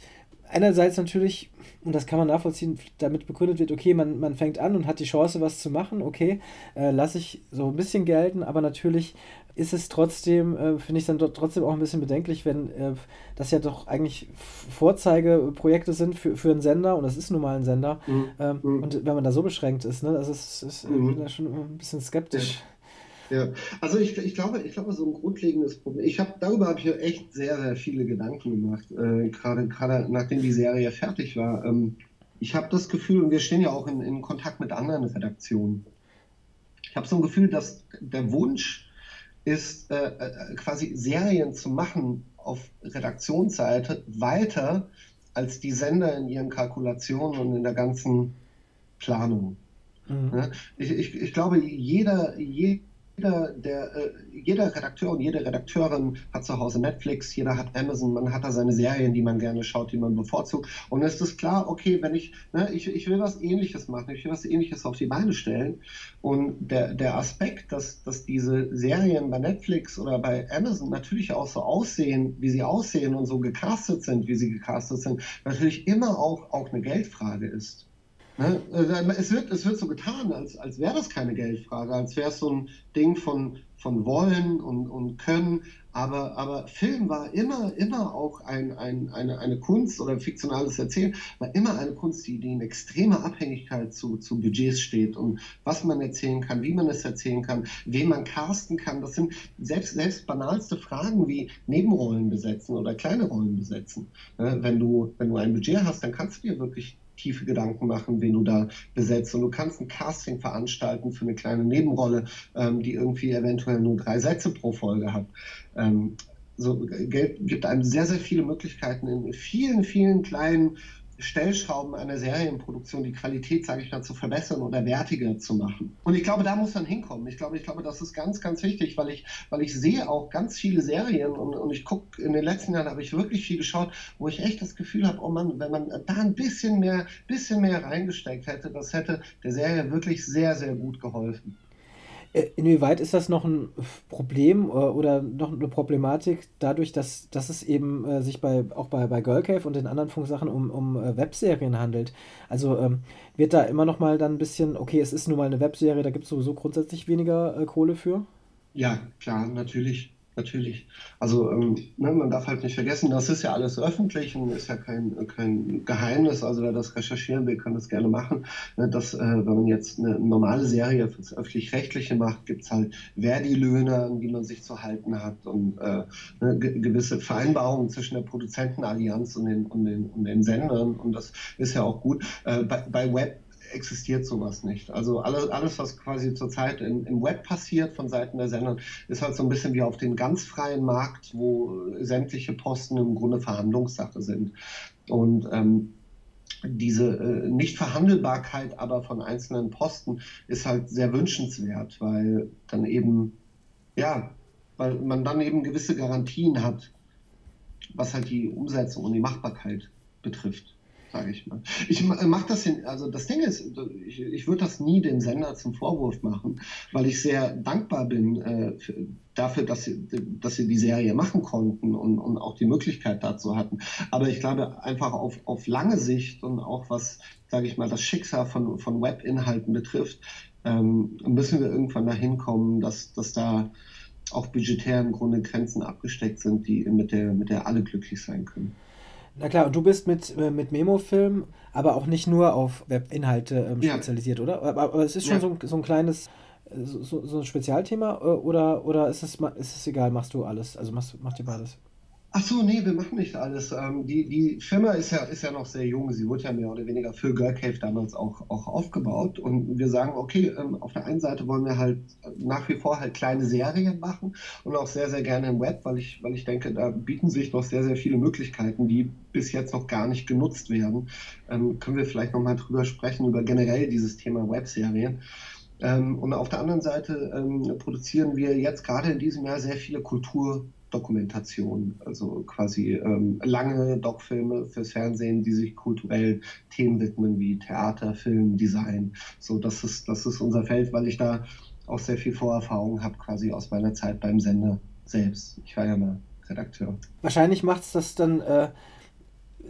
einerseits natürlich, und das kann man nachvollziehen, damit begründet wird, okay, man, man fängt an und hat die Chance, was zu machen, okay, äh, lasse ich so ein bisschen gelten, aber natürlich ist es trotzdem, äh, finde ich dann trotzdem auch ein bisschen bedenklich, wenn äh, das ja doch eigentlich Vorzeigeprojekte sind für, für einen Sender und das ist nun mal ein Sender. Mhm. Ähm, mhm. Und wenn man da so beschränkt ist, ne, das ist, ist mhm. schon ein bisschen skeptisch. Ja, also ich, ich, glaube, ich glaube, so ein grundlegendes Problem. Ich habe darüber habe ich echt sehr, sehr viele Gedanken gemacht, äh, gerade gerade nachdem die Serie fertig war. Ähm, ich habe das Gefühl, und wir stehen ja auch in, in Kontakt mit anderen Redaktionen. Ich habe so ein Gefühl, dass der Wunsch ist äh, äh, quasi Serien zu machen auf Redaktionsseite weiter als die Sender in ihren Kalkulationen und in der ganzen Planung. Mhm. Ich, ich, ich glaube, jeder, jeder jeder, der, äh, jeder Redakteur und jede Redakteurin hat zu Hause Netflix, jeder hat Amazon, man hat da seine Serien, die man gerne schaut, die man bevorzugt. Und es ist klar, okay, wenn ich, ne, ich, ich will was ähnliches machen, ich will was ähnliches auf die Beine stellen. Und der, der Aspekt, dass, dass diese Serien bei Netflix oder bei Amazon natürlich auch so aussehen, wie sie aussehen und so gecastet sind, wie sie gecastet sind, natürlich immer auch, auch eine Geldfrage ist. Ne? Äh, es, wird, es wird so getan, als, als wäre das keine Geldfrage, als wäre es so ein Ding von, von Wollen und, und Können. Aber, aber Film war immer, immer auch ein, ein, eine, eine Kunst oder ein fiktionales Erzählen, war immer eine Kunst, die, die in extremer Abhängigkeit zu, zu Budgets steht und was man erzählen kann, wie man es erzählen kann, wen man casten kann. Das sind selbst, selbst banalste Fragen wie Nebenrollen besetzen oder kleine Rollen besetzen. Ne? Wenn du, wenn du ein Budget hast, dann kannst du dir wirklich tiefe Gedanken machen, wen du da besetzt. Und du kannst ein Casting veranstalten für eine kleine Nebenrolle, ähm, die irgendwie eventuell nur drei Sätze pro Folge hat. Ähm, so, gibt einem sehr, sehr viele Möglichkeiten in vielen, vielen kleinen Stellschrauben einer Serienproduktion die Qualität, sage ich mal, zu verbessern oder wertiger zu machen. Und ich glaube, da muss man hinkommen. Ich glaube, ich glaube, das ist ganz, ganz wichtig, weil ich, weil ich sehe auch ganz viele Serien und, und ich gucke, in den letzten Jahren habe ich wirklich viel geschaut, wo ich echt das Gefühl habe, oh Mann, wenn man da ein bisschen mehr, bisschen mehr reingesteckt hätte, das hätte der Serie wirklich sehr, sehr gut geholfen. Äh, inwieweit ist das noch ein Problem äh, oder noch eine Problematik dadurch, dass, dass es eben äh, sich bei, auch bei, bei Girl Cave und den anderen Funksachen um, um Webserien handelt? Also ähm, wird da immer noch mal dann ein bisschen, okay, es ist nun mal eine Webserie, da gibt es sowieso grundsätzlich weniger äh, Kohle für? Ja, klar, natürlich natürlich. Also ähm, ne, man darf halt nicht vergessen, das ist ja alles öffentlich und ist ja kein, kein Geheimnis. Also wer das recherchieren will, kann das gerne machen. Ne, dass, äh, wenn man jetzt eine normale Serie fürs öffentlich-rechtliche macht, gibt es halt Verdi-Löhne, an die man sich zu halten hat und äh, ne, gewisse Vereinbarungen zwischen der Produzentenallianz und den, und, den, und den Sendern. Und das ist ja auch gut. Äh, bei, bei Web existiert sowas nicht. Also alles, alles was quasi zurzeit im, im Web passiert von Seiten der Sender, ist halt so ein bisschen wie auf den ganz freien Markt, wo sämtliche Posten im Grunde Verhandlungssache sind. Und ähm, diese äh, Nichtverhandelbarkeit aber von einzelnen Posten ist halt sehr wünschenswert, weil dann eben, ja, weil man dann eben gewisse Garantien hat, was halt die Umsetzung und die Machbarkeit betrifft sage ich mal. Ich mache das, in, also das Ding ist, ich, ich würde das nie dem Sender zum Vorwurf machen, weil ich sehr dankbar bin äh, für, dafür, dass sie, dass sie die Serie machen konnten und, und auch die Möglichkeit dazu hatten. Aber ich glaube einfach auf, auf lange Sicht und auch was, sage ich mal, das Schicksal von, von Webinhalten betrifft, ähm, müssen wir irgendwann dahin kommen, dass, dass da auch budgetär im Grunde Grenzen abgesteckt sind, die mit der, mit der alle glücklich sein können. Na klar, und du bist mit, äh, mit Memo-Film, aber auch nicht nur auf Webinhalte ähm, spezialisiert, ja. oder? Aber, aber, es ist schon ja. so, so ein kleines, äh, so, so ein Spezialthema äh, oder, oder ist, es, ist es egal, machst du alles? Also machst, macht ihr beides? Ach so, nee, wir machen nicht alles. Ähm, die, die Firma ist ja, ist ja noch sehr jung. Sie wurde ja mehr oder weniger für Girl Cave damals auch, auch aufgebaut. Und wir sagen, okay, ähm, auf der einen Seite wollen wir halt nach wie vor halt kleine Serien machen und auch sehr, sehr gerne im Web, weil ich, weil ich denke, da bieten sich noch sehr, sehr viele Möglichkeiten, die bis jetzt noch gar nicht genutzt werden. Ähm, können wir vielleicht nochmal drüber sprechen, über generell dieses Thema Webserien. Ähm, und auf der anderen Seite ähm, produzieren wir jetzt gerade in diesem Jahr sehr viele Kultur- Dokumentation, also quasi ähm, lange Doc-Filme fürs Fernsehen, die sich kulturell Themen widmen wie Theater, Film, Design. So, das ist, das ist unser Feld, weil ich da auch sehr viel Vorerfahrung habe, quasi aus meiner Zeit beim Sender selbst. Ich war ja mal Redakteur. Wahrscheinlich macht es das dann äh,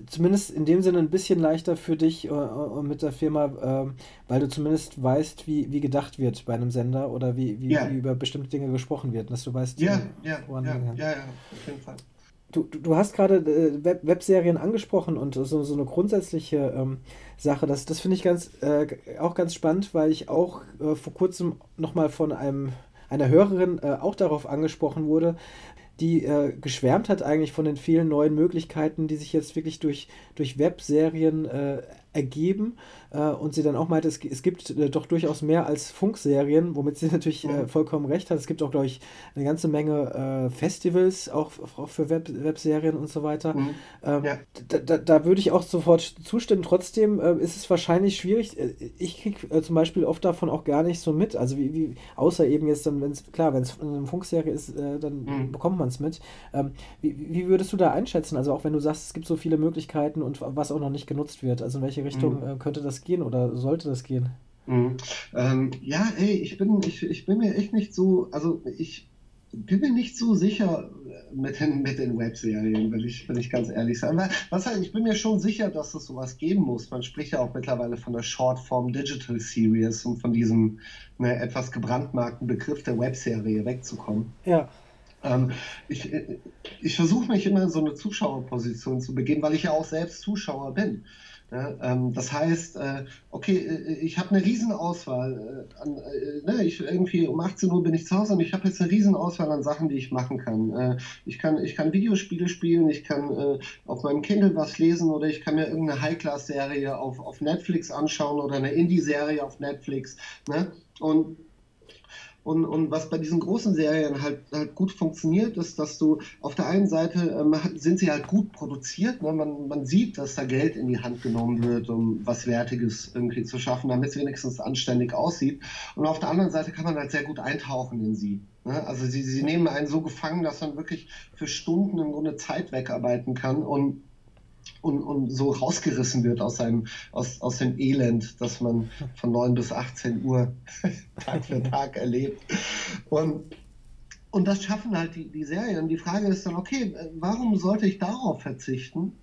zumindest in dem Sinne ein bisschen leichter für dich äh, mit der Firma, äh, weil du zumindest weißt, wie, wie gedacht wird bei einem Sender oder wie, wie, ja. wie über bestimmte Dinge gesprochen wird, dass du weißt, ja, ja, woran ja, ja, ja, auf jeden Fall. Du, du, du hast gerade äh, Web Webserien angesprochen und so, so eine grundsätzliche ähm, Sache, das, das finde ich ganz, äh, auch ganz spannend, weil ich auch äh, vor kurzem nochmal von einem einer Hörerin äh, auch darauf angesprochen wurde, die äh, geschwärmt hat eigentlich von den vielen neuen Möglichkeiten, die sich jetzt wirklich durch, durch Webserien äh, ergeben äh, und sie dann auch meinte, es, es gibt äh, doch durchaus mehr als Funkserien, womit sie natürlich äh, mhm. vollkommen recht hat. Es gibt auch, glaube ich, eine ganze Menge Festivals, auch, auch für Web, Webserien und so weiter. Mhm. Ähm, ja. da, da, da, würde ich auch sofort zustimmen. Trotzdem ist es wahrscheinlich schwierig. Ich kriege zum Beispiel oft davon auch gar nicht so mit. Also wie, wie außer eben jetzt dann, wenn es, klar, wenn es eine Funkserie ist, dann mhm. bekommt man es mit. Ähm, wie, wie würdest du da einschätzen? Also auch wenn du sagst, es gibt so viele Möglichkeiten und was auch noch nicht genutzt wird. Also in welche Richtung mhm. könnte das gehen oder sollte das gehen? Mhm. Ähm, ja, ey, ich bin, ich, ich bin mir echt nicht so, also ich bin mir nicht so sicher mit den, mit den Webserien, will ich, will ich ganz ehrlich sein. Was halt, ich bin mir schon sicher, dass es sowas geben muss. Man spricht ja auch mittlerweile von der Shortform Digital Series, um von diesem ne, etwas gebrandmarkten Begriff der Webserie wegzukommen. Ja. Ähm, ich ich versuche mich immer in so eine Zuschauerposition zu begeben, weil ich ja auch selbst Zuschauer bin. Ja, ähm, das heißt, äh, okay, äh, ich habe eine Riesenauswahl. Äh, an, äh, ne, ich, irgendwie um 18 Uhr bin ich zu Hause und ich habe jetzt eine Riesenauswahl an Sachen, die ich machen kann. Äh, ich kann. Ich kann Videospiele spielen, ich kann äh, auf meinem Kindle was lesen oder ich kann mir irgendeine High-Class-Serie auf, auf Netflix anschauen oder eine Indie-Serie auf Netflix. Ne? Und und, und was bei diesen großen Serien halt, halt gut funktioniert, ist, dass du auf der einen Seite ähm, sind sie halt gut produziert. Ne? Man, man sieht, dass da Geld in die Hand genommen wird, um was Wertiges irgendwie zu schaffen, damit es wenigstens anständig aussieht. Und auf der anderen Seite kann man halt sehr gut eintauchen in sie. Ne? Also sie, sie nehmen einen so gefangen, dass man wirklich für Stunden im Grunde Zeit wegarbeiten kann und und, und so rausgerissen wird aus, seinem, aus, aus dem Elend, das man von 9 bis 18 Uhr Tag für Tag erlebt. Und, und das schaffen halt die, die Serien. Die Frage ist dann, okay, warum sollte ich darauf verzichten?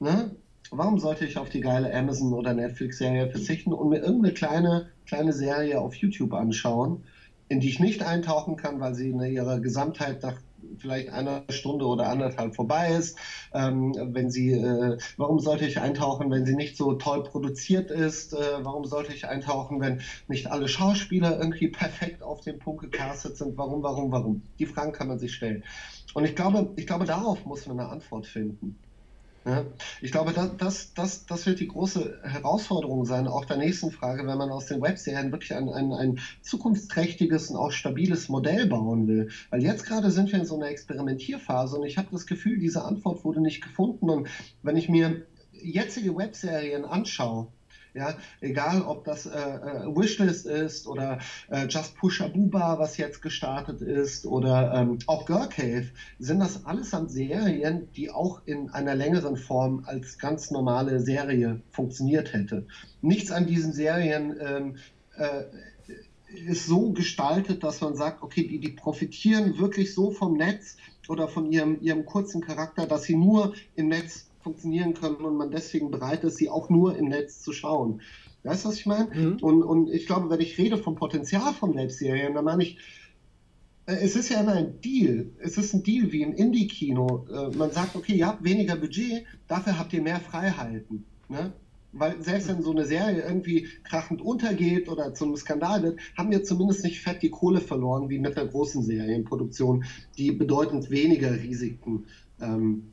Ne? Warum sollte ich auf die geile Amazon- oder Netflix-Serie verzichten und mir irgendeine kleine, kleine Serie auf YouTube anschauen, in die ich nicht eintauchen kann, weil sie in ihrer Gesamtheit nach vielleicht eine Stunde oder anderthalb vorbei ist. Ähm, wenn sie, äh, warum sollte ich eintauchen, wenn sie nicht so toll produziert ist? Äh, warum sollte ich eintauchen, wenn nicht alle Schauspieler irgendwie perfekt auf den Punkt gecastet sind? Warum, warum, warum? Die Fragen kann man sich stellen. Und ich glaube, ich glaube, darauf muss man eine Antwort finden. Ja, ich glaube, das, das, das, das wird die große Herausforderung sein, auch der nächsten Frage, wenn man aus den Webserien wirklich ein, ein, ein zukunftsträchtiges und auch stabiles Modell bauen will. Weil jetzt gerade sind wir in so einer Experimentierphase und ich habe das Gefühl, diese Antwort wurde nicht gefunden. Und wenn ich mir jetzige Webserien anschaue, ja, egal ob das äh, äh, Wishlist ist oder äh, Just Push Abuba, was jetzt gestartet ist, oder ähm, auch Girl Cave, sind das allesamt Serien, die auch in einer längeren Form als ganz normale Serie funktioniert hätte. Nichts an diesen Serien ähm, äh, ist so gestaltet, dass man sagt, okay, die, die profitieren wirklich so vom Netz oder von ihrem, ihrem kurzen Charakter, dass sie nur im Netz funktionieren können und man deswegen bereit ist, sie auch nur im Netz zu schauen. Weißt du, was ich meine? Mhm. Und, und ich glaube, wenn ich rede vom Potenzial von Webserien, dann meine ich, äh, es ist ja immer ein Deal. Es ist ein Deal wie im Indie-Kino. Äh, man sagt, okay, ihr habt weniger Budget, dafür habt ihr mehr Freiheiten. Ne? Weil selbst wenn so eine Serie irgendwie krachend untergeht oder zum Skandal wird, haben wir zumindest nicht fett die Kohle verloren, wie mit der großen Serienproduktion, die bedeutend weniger Risiken ähm,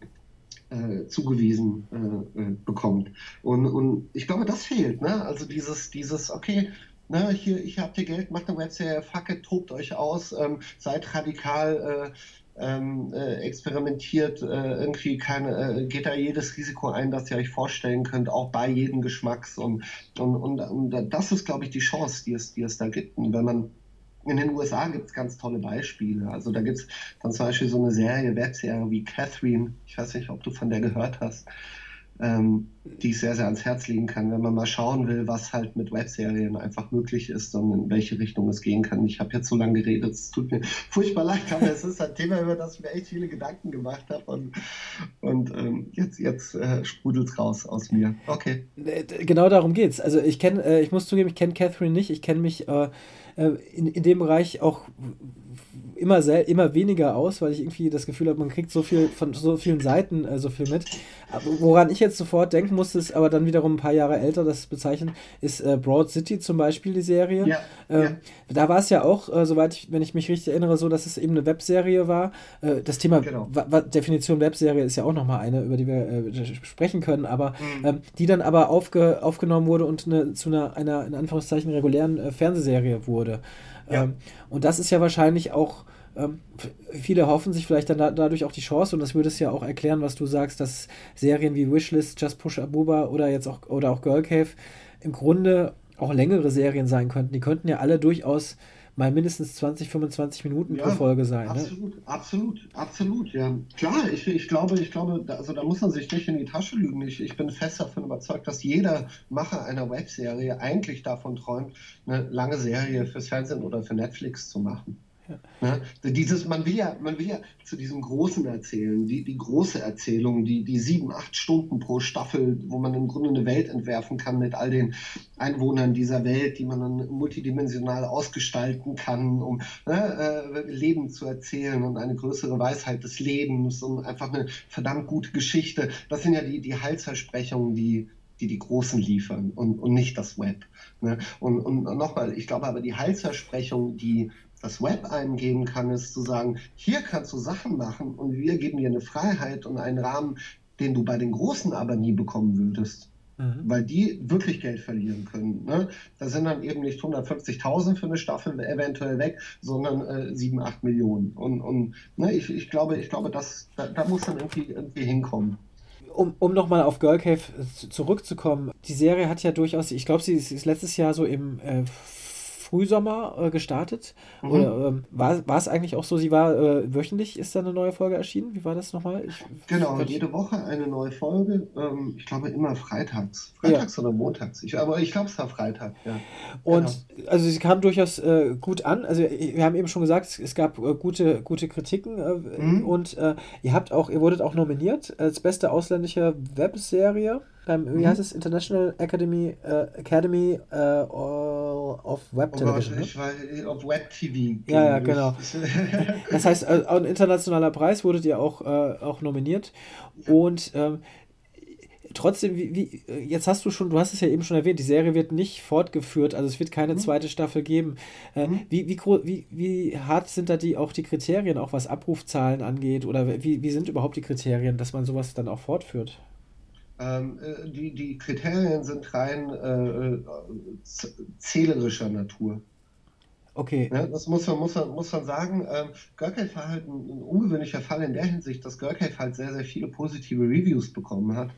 äh, zugewiesen äh, äh, bekommt. Und, und ich glaube, das fehlt. Ne? Also dieses, dieses, okay, ne, hier, ich habe hier Geld, macht eine Webserie, fuck it, tobt euch aus, ähm, seid radikal. Äh, ähm, äh, experimentiert, äh, irgendwie keine, äh, geht da jedes Risiko ein, das ihr euch vorstellen könnt, auch bei jedem Geschmacks. Und, und, und, und das ist, glaube ich, die Chance, die es, die es da gibt. Und wenn man in den USA gibt es ganz tolle Beispiele. Also da gibt es dann zum Beispiel so eine Serie, Webserie wie Catherine. Ich weiß nicht, ob du von der gehört hast. Ähm, die ich sehr, sehr ans Herz legen kann, wenn man mal schauen will, was halt mit Webserien einfach möglich ist und in welche Richtung es gehen kann. Ich habe jetzt so lange geredet, es tut mir furchtbar leid, aber es ist ein Thema, über das ich mir echt viele Gedanken gemacht habe und, und ähm, jetzt, jetzt äh, sprudelt es raus aus mir. Okay. Genau darum geht's. Also ich kenne, äh, ich muss zugeben, ich kenne Catherine nicht, ich kenne mich äh, äh, in, in dem Bereich auch immer, sel immer weniger aus, weil ich irgendwie das Gefühl habe, man kriegt so viel von so vielen Seiten äh, so viel mit. Woran ich jetzt sofort denken musste, ist aber dann wiederum ein paar Jahre älter, das bezeichnen, ist äh, Broad City zum Beispiel die Serie. Ja, äh, ja. Da war es ja auch, äh, soweit ich, wenn ich mich richtig erinnere, so, dass es eben eine Webserie war. Äh, das Thema genau. Definition Webserie ist ja auch nochmal eine, über die wir äh, sprechen können, aber mhm. ähm, die dann aber aufge aufgenommen wurde und eine, zu einer, einer, in Anführungszeichen, regulären Fernsehserie wurde. Ja. Ähm, und das ist ja wahrscheinlich auch, ähm, viele hoffen sich vielleicht dann da, dadurch auch die Chance, und das würde es ja auch erklären, was du sagst, dass Serien wie Wishlist, Just Push Abuba oder jetzt auch, oder auch Girl Cave im Grunde auch längere Serien sein könnten. Die könnten ja alle durchaus mal mindestens 20, 25 Minuten ja, pro Folge sein. Ne? Absolut, ne? absolut, absolut, ja. Klar, ich, ich glaube, ich glaube, also da muss man sich nicht in die Tasche lügen. Ich, ich bin fest davon überzeugt, dass jeder Macher einer Webserie eigentlich davon träumt, eine lange Serie fürs Fernsehen oder für Netflix zu machen. Ne? Dieses, man will ja, man will ja zu diesem Großen erzählen, die, die große Erzählung, die, die sieben, acht Stunden pro Staffel, wo man im Grunde eine Welt entwerfen kann mit all den Einwohnern dieser Welt, die man dann multidimensional ausgestalten kann, um ne, äh, Leben zu erzählen und eine größere Weisheit des Lebens und einfach eine verdammt gute Geschichte. Das sind ja die, die Heilsversprechungen, die, die die Großen liefern und, und nicht das Web. Ne? Und, und nochmal, ich glaube aber die Heilsversprechung, die das Web eingeben kann, ist zu sagen, hier kannst du Sachen machen und wir geben dir eine Freiheit und einen Rahmen, den du bei den Großen aber nie bekommen würdest. Mhm. Weil die wirklich Geld verlieren können. Ne? Da sind dann eben nicht 150.000 für eine Staffel eventuell weg, sondern äh, 7, 8 Millionen. Und, und ne, ich, ich glaube, ich glaube das, da, da muss dann irgendwie, irgendwie hinkommen um, um nochmal auf Girl Cave zurückzukommen, die Serie hat ja durchaus, ich glaube, sie ist letztes Jahr so im äh, Frühsommer äh, gestartet. Mhm. Oder ähm, war, war es eigentlich auch so, sie war äh, wöchentlich, ist da eine neue Folge erschienen? Wie war das nochmal? Ich, genau, jede Woche eine neue Folge. Ähm, ich glaube immer freitags. Freitags ja. oder montags. Ich, aber ich glaube, es war Freitag, ja. Und genau. also sie kam durchaus äh, gut an. Also wir haben eben schon gesagt, es, gab äh, gute, gute Kritiken äh, mhm. und äh, ihr habt auch, ihr wurdet auch nominiert als beste ausländische Webserie beim, wie mhm. heißt es, International Academy, äh, Academy äh, of Web Television. Oh Gott, ne? war auf Web TV. Ja, ja, genau. das heißt, äh, ein internationaler Preis wurdet ihr auch, äh, auch nominiert. Ja. Und ähm, trotzdem, wie, wie, jetzt hast du schon, du hast es ja eben schon erwähnt, die Serie wird nicht fortgeführt, also es wird keine mhm. zweite Staffel geben. Äh, mhm. wie, wie, wie, wie hart sind da die auch die Kriterien, auch was Abrufzahlen angeht? Oder wie, wie sind überhaupt die Kriterien, dass man sowas dann auch fortführt? Ähm, äh, die, die Kriterien sind rein äh, zählerischer Natur. Okay. Ja, das muss man, muss man, muss man sagen. Ähm, Görkev war halt ein, ein, ungewöhnlicher Fall in der Hinsicht, dass Görkev halt sehr, sehr viele positive Reviews bekommen hat.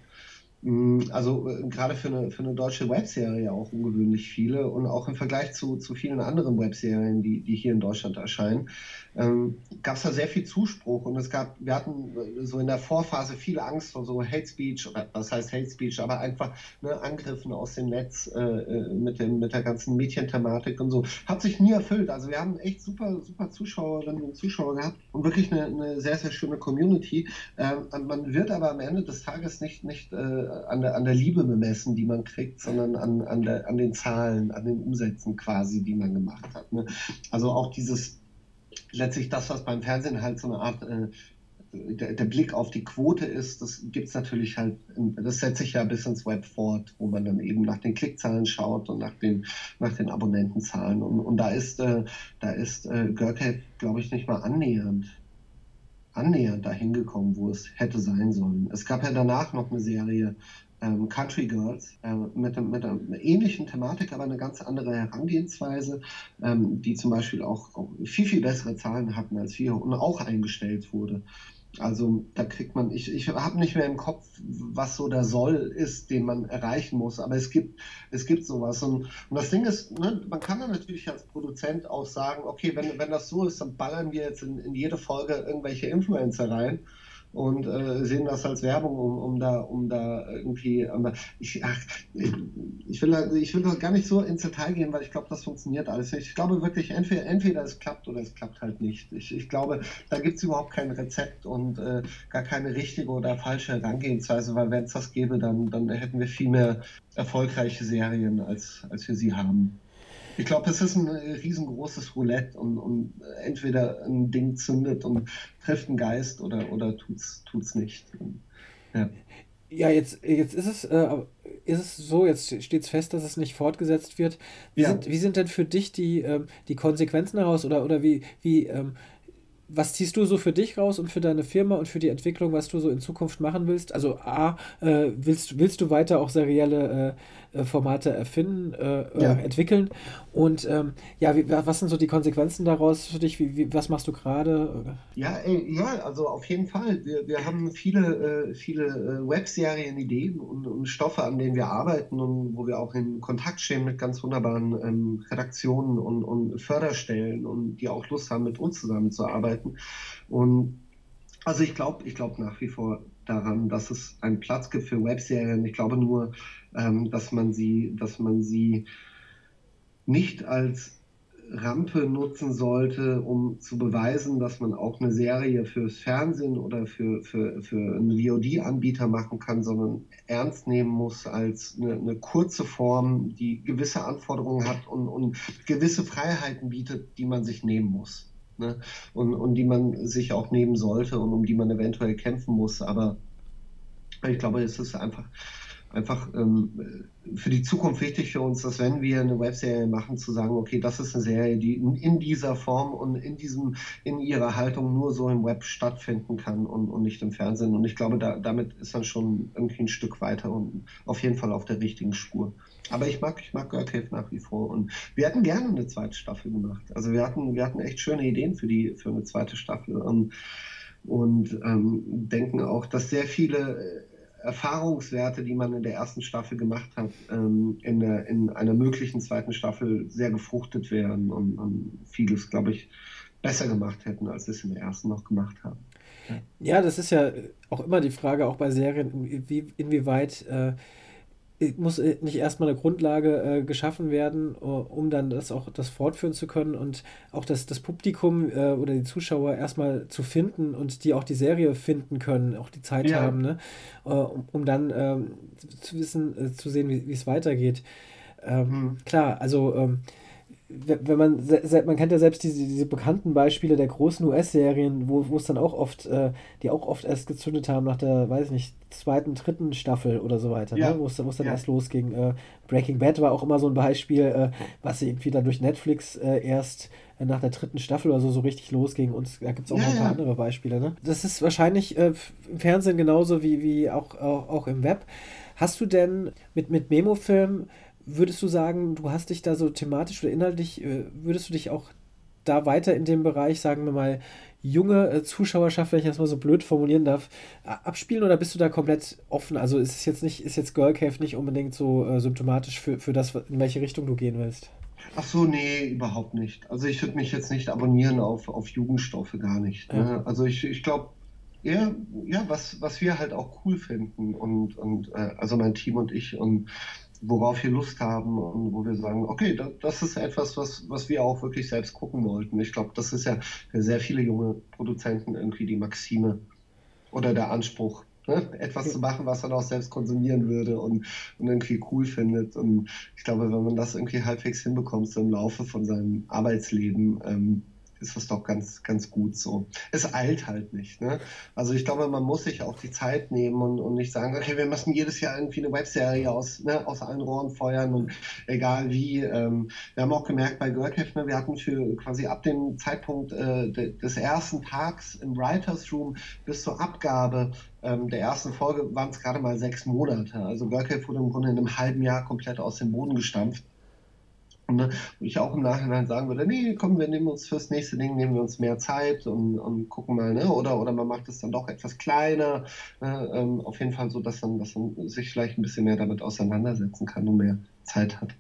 Mm, also äh, gerade für eine, für eine deutsche Webserie auch ungewöhnlich viele und auch im Vergleich zu, zu vielen anderen Webserien, die, die hier in Deutschland erscheinen ähm, gab es da sehr viel Zuspruch und es gab, wir hatten äh, so in der Vorphase viel Angst vor so Hate Speech, was heißt Hate Speech, aber einfach ne, Angriffen aus dem Netz äh, äh, mit, dem, mit der ganzen Mädchenthematik und so. Hat sich nie erfüllt. Also wir haben echt super, super Zuschauerinnen und Zuschauer gehabt und wirklich eine, eine sehr, sehr schöne Community. Ähm, man wird aber am Ende des Tages nicht, nicht äh, an, der, an der Liebe bemessen, die man kriegt, sondern an, an, der, an den Zahlen, an den Umsätzen quasi, die man gemacht hat. Ne? Also auch dieses letztlich das, was beim Fernsehen halt so eine Art äh, der, der, Blick auf die Quote ist, das gibt es natürlich halt, das setze ich ja bis ins Web fort, wo man dann eben nach den Klickzahlen schaut und nach den, nach den Abonnentenzahlen. Und, und da ist, äh, da ist äh, Görke, glaube ich, nicht mal annähernd, annähernd dahin gekommen, wo es hätte sein sollen. Es gab ja danach noch eine Serie, ähm, Country Girls äh, mit, mit, einer ähnlichen Thematik, aber eine ganz andere Herangehensweise, ähm, die zum Beispiel auch, auch, viel, viel bessere Zahlen hatten als wir und auch eingestellt wurde. Also da kriegt man, ich, ich habe nicht mehr im Kopf, was so der Soll ist, den man erreichen muss, aber es gibt, es gibt sowas. Und, und das Ding ist, ne, man kann dann natürlich als Produzent auch sagen, okay, wenn, wenn das so ist, dann ballern wir jetzt in, in jede Folge irgendwelche Influencer rein und äh, sehen das als Werbung, um, um da, um da irgendwie. Um, ich, ach, ich, will, ich will gar nicht so ins Detail gehen, weil ich glaube, das funktioniert alles nicht. Ich glaube wirklich, entweder, entweder es klappt oder es klappt halt nicht. Ich, ich glaube, da gibt es überhaupt kein Rezept und äh, gar keine richtige oder falsche Herangehensweise, weil wenn es das gäbe, dann, dann hätten wir viel mehr erfolgreiche Serien, als, als wir sie haben. Ich glaube, es ist ein riesengroßes Roulette und, und, entweder ein Ding zündet und trifft einen Geist oder, oder tut's, tut's nicht. ja. Ja, jetzt, jetzt ist es, äh, ist es so, jetzt steht es fest, dass es nicht fortgesetzt wird. Wie, ja. sind, wie sind denn für dich die, ähm, die Konsequenzen daraus oder, oder wie, wie ähm, was ziehst du so für dich raus und für deine Firma und für die Entwicklung, was du so in Zukunft machen willst? Also A, äh, willst, willst du weiter auch serielle äh, äh Formate erfinden, äh, äh, ja. entwickeln? Und ähm, ja, wie, was sind so die Konsequenzen daraus für dich? Wie, wie was machst du gerade? Ja, ja, also auf jeden Fall. Wir, wir haben viele, äh, viele Webserien-Ideen und, und, Stoffe, an denen wir arbeiten und wo wir auch in Kontakt stehen mit ganz wunderbaren ähm, Redaktionen und, und Förderstellen und die auch Lust haben, mit uns zusammenzuarbeiten arbeiten. Und also ich glaube, ich glaube nach wie vor daran, dass es einen Platz gibt für Webserien. Ich glaube nur, ähm, dass man sie, dass man sie nicht als Rampe nutzen sollte, um zu beweisen, dass man auch eine Serie fürs Fernsehen oder für, für, für einen VOD-Anbieter machen kann, sondern ernst nehmen muss als eine, eine, kurze Form, die gewisse Anforderungen hat und, und gewisse Freiheiten bietet, die man sich nehmen muss. Ne? Und, und die man sich auch nehmen sollte und um die man eventuell kämpfen muss. Aber ich glaube, es ist einfach einfach ähm, für die Zukunft wichtig für uns, dass wenn wir eine Webserie machen, zu sagen, okay, das ist eine Serie, die in, in dieser Form und in diesem, in ihrer Haltung nur so im Web stattfinden kann und, und nicht im Fernsehen. Und ich glaube, da, damit ist man schon irgendwie ein Stück weiter und auf jeden Fall auf der richtigen Spur. Aber ich mag, ich mag Girl nach wie vor. Und wir hätten gerne eine zweite Staffel gemacht. Also wir hatten, wir hatten echt schöne Ideen für die, für eine zweite Staffel. Und, und ähm, denken auch, dass sehr viele Erfahrungswerte, die man in der ersten Staffel gemacht hat, ähm, in, der, in einer möglichen zweiten Staffel sehr gefruchtet wären und, und vieles, glaube ich, besser gemacht hätten, als sie es in der ersten noch gemacht haben. Ja, das ist ja auch immer die Frage, auch bei Serien, wie, inwieweit äh, muss äh, nicht erstmal eine Grundlage äh, geschaffen werden, um dann das auch das fortführen zu können und auch das, das Publikum äh, oder die Zuschauer erstmal zu finden und die auch die Serie finden können, auch die Zeit ja. haben, ne? Uh, um, um, dann ähm, zu wissen, äh, zu sehen, wie es weitergeht. Ähm, mhm. Klar, also ähm, wenn man, man kennt ja selbst diese, diese bekannten Beispiele der großen US-Serien, wo, wo es dann auch oft, äh, die auch oft erst gezündet haben nach der, weiß ich nicht, zweiten, dritten Staffel oder so weiter, ne? ja. ne? wo es dann ja. erst losging. Äh, Breaking Bad war auch immer so ein Beispiel, äh, was irgendwie dann durch Netflix äh, erst äh, nach der dritten Staffel oder so, so richtig losging und da gibt es auch ja, noch ein paar andere Beispiele. Ne? Das ist wahrscheinlich äh, im Fernsehen genauso wie, wie auch, auch, auch im Web. Hast du denn mit, mit Memo-Film Würdest du sagen, du hast dich da so thematisch oder inhaltlich, äh, würdest du dich auch da weiter in dem Bereich, sagen wir mal, junge äh, Zuschauerschaft, wenn ich das mal so blöd formulieren darf, abspielen oder bist du da komplett offen? Also ist es jetzt nicht, ist jetzt Girl Cave nicht unbedingt so äh, symptomatisch für, für das, in welche Richtung du gehen willst? Ach so, nee, überhaupt nicht. Also ich würde mich jetzt nicht abonnieren auf, auf Jugendstoffe, gar nicht. Ne? Ja. Also ich, ich glaube, eher, ja, was, was wir halt auch cool finden und, und äh, also mein Team und ich und worauf wir Lust haben und wo wir sagen, okay, das ist etwas, was, was wir auch wirklich selbst gucken wollten. Ich glaube, das ist ja für sehr viele junge Produzenten irgendwie die Maxime oder der Anspruch, ne? etwas zu machen, was man auch selbst konsumieren würde und, und irgendwie cool findet. Und ich glaube, wenn man das irgendwie halbwegs hinbekommt, so im Laufe von seinem Arbeitsleben, ähm, ist das doch ganz, ganz gut so. Es eilt halt nicht. Ne? Also ich glaube, man muss sich auch die Zeit nehmen und, und nicht sagen, okay, wir müssen jedes Jahr irgendwie eine Webserie aus, ne, aus allen Rohren feuern und egal wie. Ähm, wir haben auch gemerkt bei Görkev, ne, wir hatten für quasi ab dem Zeitpunkt äh, de, des ersten Tags im Writers Room bis zur Abgabe ähm, der ersten Folge waren es gerade mal sechs Monate. Also Görkev wurde im Grunde in einem halben Jahr komplett aus dem Boden gestampft. Ne? Wo ich auch im Nachhinein sagen würde, nee, komm, wir nehmen uns fürs nächste Ding, nehmen wir uns mehr Zeit und, und gucken mal, ne? Oder, oder man macht es dann doch etwas kleiner. Ne? Ähm, auf jeden Fall so, dass man, dass man sich vielleicht ein bisschen mehr damit auseinandersetzen kann und mehr Zeit hat,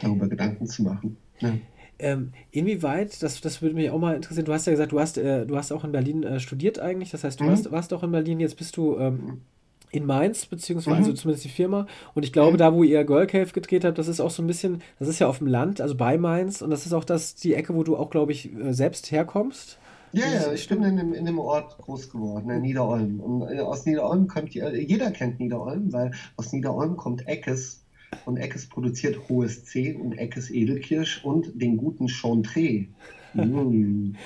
darüber Gedanken zu machen. Ne? Ähm, inwieweit, das, das würde mich auch mal interessieren, du hast ja gesagt, du hast, äh, du hast auch in Berlin äh, studiert eigentlich, das heißt, du mhm. warst, warst auch in Berlin, jetzt bist du ähm, mhm in Mainz, beziehungsweise mhm. also zumindest die Firma. Und ich glaube, mhm. da, wo ihr Girl Cave gedreht habt, das ist auch so ein bisschen, das ist ja auf dem Land, also bei Mainz. Und das ist auch das, die Ecke, wo du auch, glaube ich, äh, selbst herkommst. Ja, ja, ich bin in dem, in dem Ort groß geworden, in Niederolm. Und äh, aus Niederolm kommt, jeder kennt Niederolm, weil aus Niederolm kommt Eckes. Und Eckes produziert hohes C und Eckes Edelkirsch und den guten Chantre. mm.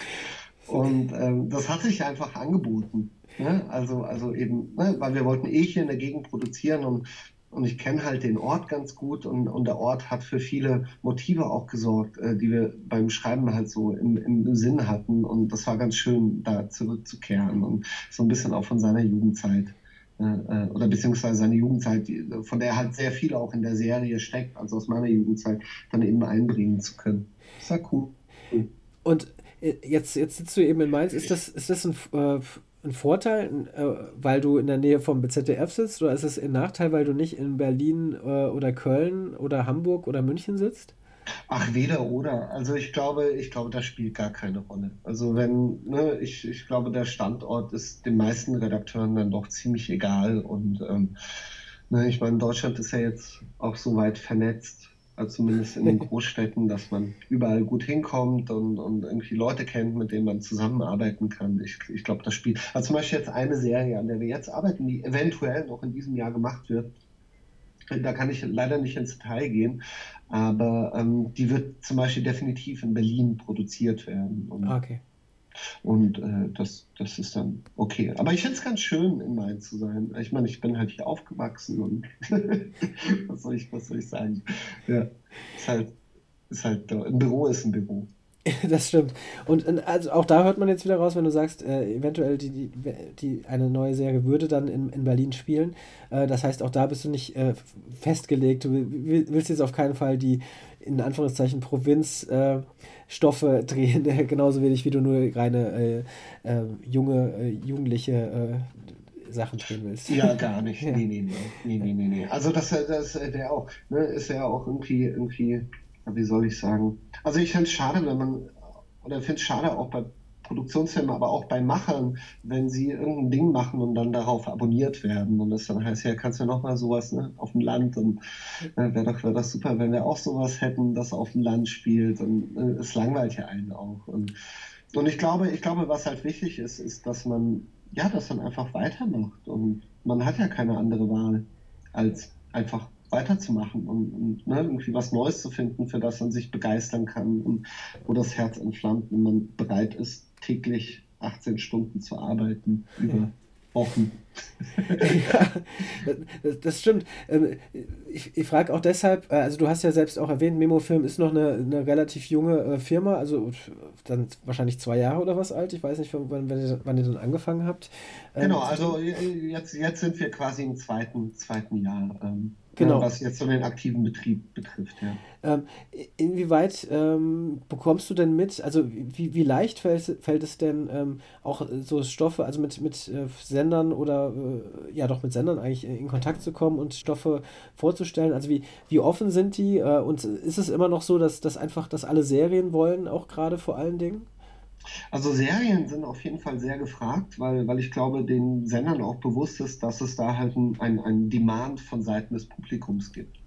Und ähm, das hat sich einfach angeboten. Ne? Also, also eben, ne? weil wir wollten eh hier in der Gegend produzieren und, und ich kenne halt den Ort ganz gut und, und der Ort hat für viele Motive auch gesorgt, äh, die wir beim Schreiben halt so im, im Sinn hatten und das war ganz schön, da zurückzukehren und so ein bisschen auch von seiner Jugendzeit äh, äh oder beziehungsweise seine Jugendzeit, von der halt sehr viel auch in der Serie steckt, also aus meiner Jugendzeit, dann eben einbringen zu können. Das war cool. Und äh, jetzt, jetzt sitzt du eben in Mainz. Ist das, ist das ein, äh, ein Vorteil, äh, weil du in der Nähe vom ZDF sitzt, oder ist es ein Nachteil, weil du nicht in Berlin äh, oder Köln oder Hamburg oder München sitzt? Ach, weder oder. Also ich glaube, ich glaube, das spielt gar keine Rolle. Also wenn, ne, ich, ich glaube, der Standort ist den meisten Redakteuren dann doch ziemlich egal. Und ähm, ne, ich meine, Deutschland ist ja jetzt auch so weit vernetzt, Also zumindest in den Großstädten, dass man überall gut hinkommt und, und irgendwie Leute kennt, mit denen man zusammenarbeiten kann. Ich, ich glaube, das Spiel. Also zum Beispiel jetzt eine Serie, an der wir jetzt arbeiten, die eventuell noch in diesem Jahr gemacht wird. Da kann ich leider nicht ins Detail gehen, aber ähm, die wird zum Beispiel definitiv in Berlin produziert werden. Und okay. Und äh, das, das ist dann okay. Aber ich finde es ganz schön, in Mainz zu sein. Ich meine, ich bin halt hier aufgewachsen und was, soll ich, was soll ich sagen? Ja, ist halt, ist halt, ein Büro ist ein Büro. Das stimmt. Und also auch da hört man jetzt wieder raus, wenn du sagst, äh, eventuell die, die, die, eine neue Serie würde dann in, in Berlin spielen. Äh, das heißt, auch da bist du nicht äh, festgelegt. Du willst jetzt auf keinen Fall die in Anführungszeichen Provinzstoffe äh, drehen, genauso wenig wie du nur reine äh, äh, junge, äh, jugendliche äh, Sachen drehen willst. Ja, gar nicht. ja. Nee, nee, nee, nee, nee, nee, nee. Also das, das wäre auch, ne, ist ja auch irgendwie, irgendwie, wie soll ich sagen? Also ich finde es schade, wenn man, oder finde es schade auch bei Produktionsfirmen, aber auch bei Machern, wenn sie irgendein Ding machen und dann darauf abonniert werden. Und das dann heißt, ja, kannst du noch mal sowas ne, auf dem Land und äh, wäre doch wär das super, wenn wir auch sowas hätten, das auf dem Land spielt. Und äh, es langweilt ja einen auch. Und, und ich glaube, ich glaube, was halt wichtig ist, ist, dass man ja, das dann einfach weitermacht. Und man hat ja keine andere Wahl, als einfach weiterzumachen und, und ne, irgendwie was Neues zu finden, für das man sich begeistern kann und wo das Herz entflammt und man bereit ist, täglich 18 Stunden zu arbeiten über Wochen. ja, das, das stimmt. Ähm, ich, ich frage auch deshalb, äh, also du hast ja selbst auch erwähnt, Memo-Film ist noch eine, eine relativ junge äh, Firma, also dann wahrscheinlich zwei Jahre oder was alt. Ich weiß nicht, wann, wann, ihr, wann ihr dann angefangen habt. Ähm, genau, also jetzt, jetzt sind wir quasi im zweiten, zweiten Jahr. Ähm, Genau. Was jetzt so den aktiven Betrieb betrifft, ja. Ähm, inwieweit ähm, bekommst du denn mit, also wie, wie leicht fällt, fällt es denn ähm, auch so Stoffe, also mit, mit äh, Sendern oder äh, ja doch mit Sendern eigentlich in Kontakt zu kommen und Stoffe vorzustellen? Also wie, wie offen sind die äh, und ist es immer noch so, dass, dass einfach, dass alle Serien wollen, auch gerade vor allen Dingen? Also Serien sind auf jeden Fall sehr gefragt, weil, weil ich glaube, den Sendern auch bewusst ist, dass es da halt ein, ein, Demand von Seiten des Publikums gibt.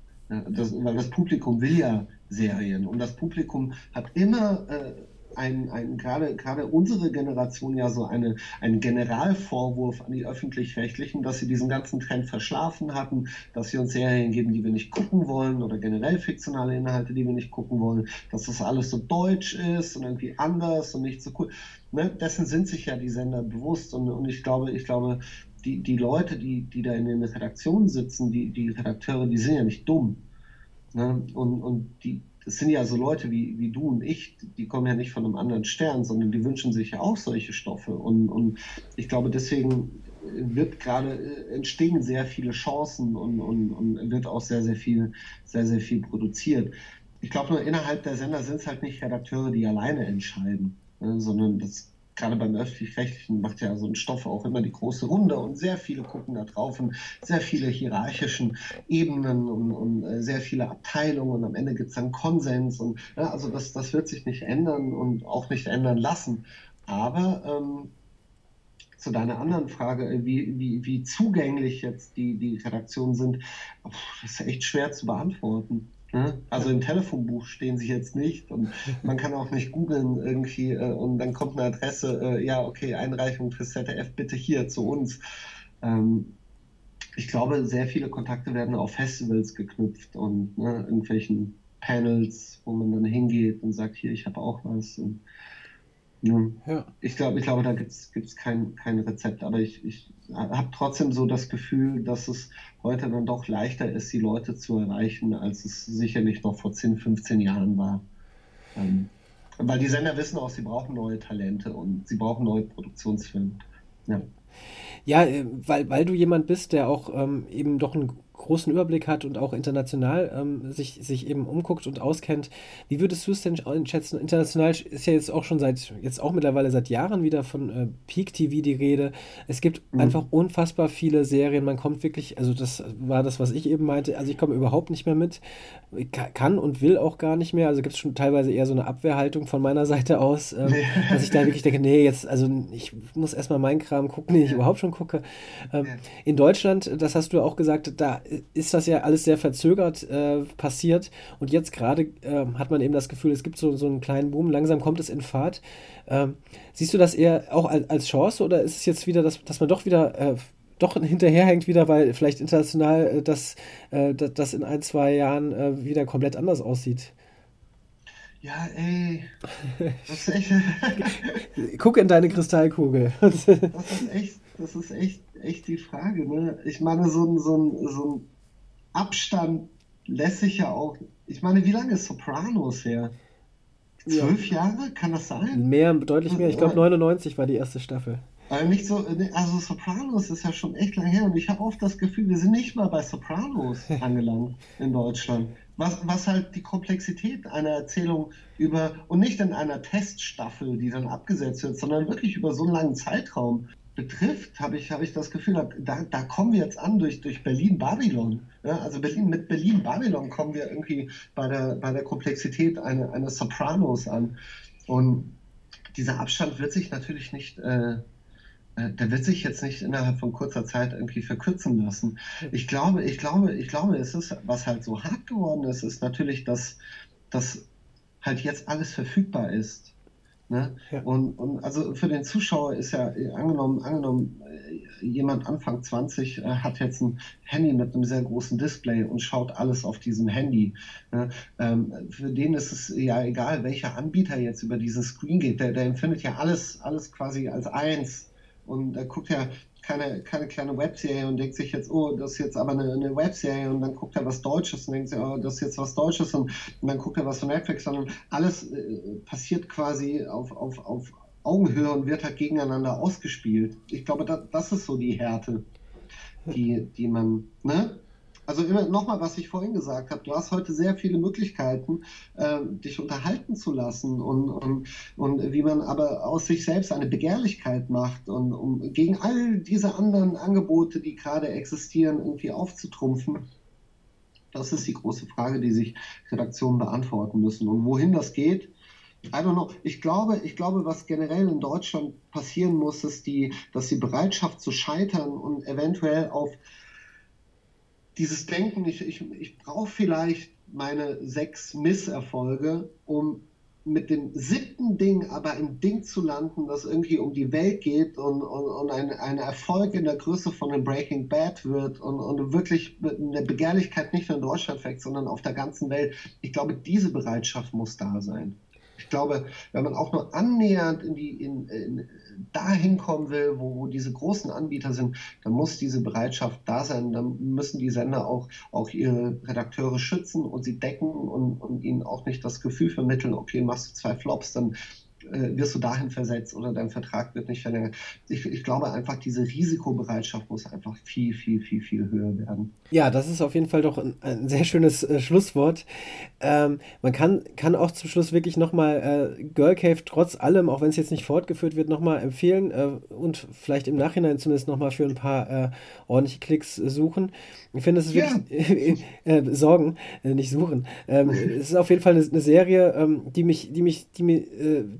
Das, weil das Publikum will ja Serien und das Publikum hat immer äh, ein, ein gerade, gerade unsere Generation ja so eine, einen Generalvorwurf an die Öffentlich-Rechtlichen, dass sie diesen ganzen Trend verschlafen hatten, dass sie uns Serien geben, die wir nicht gucken wollen oder generell fiktionale Inhalte, die wir nicht gucken wollen, dass das alles so deutsch ist und irgendwie anders und nicht so cool. Ne? Dessen sind sich ja die Sender bewusst und, und ich glaube, ich glaube, die, die Leute, die, die da in den Redaktionen sitzen, die, die Redakteure, die sind ja nicht dumm. Ne? Und, und die, das sind ja so Leute wie, wie du und ich, die kommen ja nicht von einem anderen Stern, sondern die wünschen sich ja auch solche Stoffe. Und, und ich glaube, deswegen wird gerade, äh, entstehen sehr viele Chancen und, und, und wird auch sehr, sehr viel, sehr, sehr viel produziert. Ich glaube nur innerhalb der Sender sind es halt nicht Redakteure, die alleine entscheiden, ne, sondern das gerade beim öffentlich-rechtlichen macht ja so ein Stoff auch immer die große Runde und sehr viele gucken da drauf und sehr viele hierarchischen Ebenen und, und äh, sehr viele Abteilungen und am Ende gibt es dann Konsens und ja, also das, das wird sich nicht ändern und auch nicht ändern lassen. Aber ähm, zu deiner anderen Frage, äh, wie, wie, wie zugänglich jetzt die, die Redaktionen sind, das ist echt schwer zu beantworten. Ne? Also im Telefonbuch stehen sie jetzt nicht und man kann auch nicht googeln irgendwie äh, und dann kommt eine Adresse, äh, ja, okay, Einreichung für ZDF bitte hier zu uns. Ähm, ich glaube, sehr viele Kontakte werden auf Festivals geknüpft und ne, irgendwelchen Panels, wo man dann hingeht und sagt, hier, ich habe auch was. Und, ja. Ich glaube, ich glaube, da gibt es kein, kein Rezept, aber ich, ich habe trotzdem so das Gefühl, dass es heute dann doch leichter ist, die Leute zu erreichen, als es sicherlich noch vor 10, 15 Jahren war. Ähm, weil die Sender wissen auch, sie brauchen neue Talente und sie brauchen neue Produktionsfilme. Ja. Ja, äh, weil, weil du jemand bist, der auch ähm, eben doch ein großen Überblick hat und auch international ähm, sich, sich eben umguckt und auskennt. Wie würdest du es denn einschätzen? International ist ja jetzt auch schon seit, jetzt auch mittlerweile seit Jahren wieder von äh, Peak TV die Rede. Es gibt mhm. einfach unfassbar viele Serien. Man kommt wirklich, also das war das, was ich eben meinte. Also ich komme überhaupt nicht mehr mit, kann und will auch gar nicht mehr. Also gibt es schon teilweise eher so eine Abwehrhaltung von meiner Seite aus, ähm, dass ich da wirklich denke, nee, jetzt, also ich muss erstmal meinen Kram gucken, den ich überhaupt schon gucke. Ähm, in Deutschland, das hast du auch gesagt, da ist das ja alles sehr verzögert äh, passiert. Und jetzt gerade äh, hat man eben das Gefühl, es gibt so, so einen kleinen Boom. Langsam kommt es in Fahrt. Ähm, siehst du das eher auch als, als, Chance oder ist es jetzt wieder, dass, dass man doch wieder äh, doch hinterherhängt wieder, weil vielleicht international äh, das, äh, das in ein, zwei Jahren äh, wieder komplett anders aussieht? Ja, ey. Das ist echt. Guck in deine Kristallkugel. das ist echt, das ist echt, echt die Frage. Ne? Ich meine, so ein, so, ein, so ein Abstand lässt sich ja auch. Ich meine, wie lange ist Sopranos her? Zwölf ja. Jahre? Kann das sein? Mehr, deutlich mehr. Ich glaube, 99 war die erste Staffel. Also nicht so, also Sopranos ist ja schon echt lange her und ich habe oft das Gefühl, wir sind nicht mal bei Sopranos angelangt in Deutschland. Was, was halt die Komplexität einer Erzählung über, und nicht in einer Teststaffel, die dann abgesetzt wird, sondern wirklich über so einen langen Zeitraum betrifft, habe ich, hab ich das Gefühl, da, da kommen wir jetzt an durch, durch Berlin-Babylon. Ja, also Berlin, mit Berlin-Babylon kommen wir irgendwie bei der, bei der Komplexität einer eine Sopranos an. Und dieser Abstand wird sich natürlich nicht äh, äh, der wird sich jetzt nicht innerhalb von kurzer Zeit irgendwie verkürzen lassen. Ich glaube, ich glaube, ich glaube, es ist, was halt so hart geworden ist, ist natürlich, dass, dass halt jetzt alles verfügbar ist. Ne? Ja. Und, und also für den Zuschauer ist ja angenommen, angenommen, äh, jemand Anfang 20 äh, hat jetzt ein Handy mit einem sehr großen Display und schaut alles auf diesem Handy. Ne? Ähm, für den ist es ja egal, welcher Anbieter jetzt über diesen Screen geht. Der, der empfindet ja alles, alles quasi als eins und er guckt ja keine, keine kleine Webserie und denkt sich jetzt, oh, das ist jetzt aber eine, eine Webserie und dann guckt er was Deutsches und denkt sich, oh, das ist jetzt was Deutsches und, und dann guckt er was von Netflix, sondern alles äh, passiert quasi auf, auf, auf Augenhöhe und wird halt gegeneinander ausgespielt. Ich glaube, das, das ist so die Härte, die, die man, ne? Also immer nochmal, was ich vorhin gesagt habe, du hast heute sehr viele Möglichkeiten, äh, dich unterhalten zu lassen und, und, und wie man aber aus sich selbst eine Begehrlichkeit macht und um gegen all diese anderen Angebote, die gerade existieren, irgendwie aufzutrumpfen. Das ist die große Frage, die sich Redaktionen beantworten müssen. Und wohin das geht, I don't know. Ich glaube, ich glaube, was generell in Deutschland passieren muss, ist die, dass die Bereitschaft zu scheitern und eventuell auf dieses Denken, ich, ich, ich brauche vielleicht meine sechs Misserfolge, um mit dem siebten Ding aber ein Ding zu landen, das irgendwie um die Welt geht und, und, und ein, ein Erfolg in der Größe von einem Breaking Bad wird und, und wirklich eine Begehrlichkeit nicht nur in Deutschland weckt, sondern auf der ganzen Welt. Ich glaube, diese Bereitschaft muss da sein. Ich glaube, wenn man auch nur annähernd in die, in, in, dahin kommen will, wo, wo, diese großen Anbieter sind, dann muss diese Bereitschaft da sein. Dann müssen die Sender auch, auch ihre Redakteure schützen und sie decken und, und ihnen auch nicht das Gefühl vermitteln, okay, machst du zwei Flops, dann äh, wirst du dahin versetzt oder dein Vertrag wird nicht verlängert. Ich, ich, glaube einfach, diese Risikobereitschaft muss einfach viel, viel, viel, viel höher werden. Ja, das ist auf jeden Fall doch ein, ein sehr schönes äh, Schlusswort. Ähm, man kann, kann auch zum Schluss wirklich nochmal äh, Girl Cave trotz allem, auch wenn es jetzt nicht fortgeführt wird, nochmal empfehlen äh, und vielleicht im Nachhinein zumindest nochmal für ein paar äh, ordentliche Klicks suchen. Ich finde, es ist ja. wirklich äh, Sorgen, äh, nicht suchen. Ähm, es ist auf jeden Fall eine, eine Serie, ähm, die mich, die mich, die mich,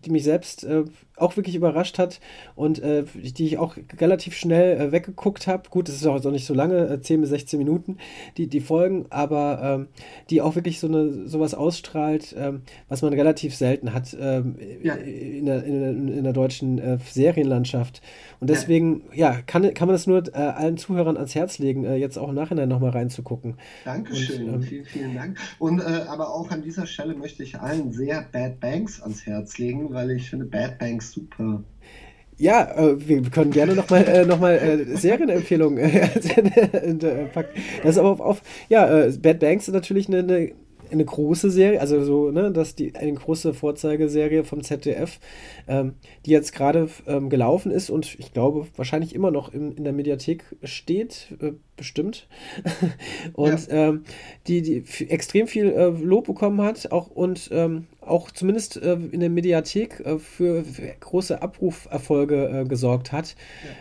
die mich selbst äh, auch wirklich überrascht hat und äh, die ich auch relativ schnell äh, weggeguckt habe. Gut, es ist auch nicht so lange, äh, 10 bis 16 Minuten, die, die Folgen, aber ähm, die auch wirklich so eine sowas ausstrahlt, ähm, was man relativ selten hat ähm, ja. in, der, in, in, der deutschen äh, Serienlandschaft. Und deswegen, ja, ja kann, kann man es nur äh, allen Zuhörern ans Herz legen, äh, jetzt auch im Nachhinein nochmal reinzugucken. Dankeschön, und, ähm, vielen, vielen Dank. Und aber auch an dieser Stelle möchte ich allen sehr Bad Banks ans Herz legen, weil ich finde Bad Banks super. Ja, äh, wir können gerne nochmal äh, noch äh, Serienempfehlungen äh, packen. Das ist aber auf, auf ja, äh, Bad Banks ist natürlich eine, eine eine große Serie, also so, ne, dass die eine große Vorzeigeserie vom ZDF, ähm, die jetzt gerade ähm, gelaufen ist und ich glaube wahrscheinlich immer noch im, in der Mediathek steht, äh, bestimmt. und ja. ähm, die, die extrem viel äh, Lob bekommen hat, auch und ähm, auch zumindest äh, in der Mediathek äh, für, für, große Abrufferfolge äh, gesorgt hat,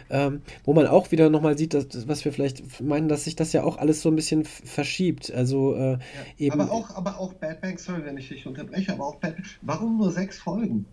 ja. ähm, wo man auch wieder nochmal sieht, dass, was wir vielleicht meinen, dass sich das ja auch alles so ein bisschen verschiebt. Also äh, ja. eben. Aber auch, aber auch Bad Bank, sorry, wenn ich dich unterbreche, aber auch Bad Warum nur sechs Folgen?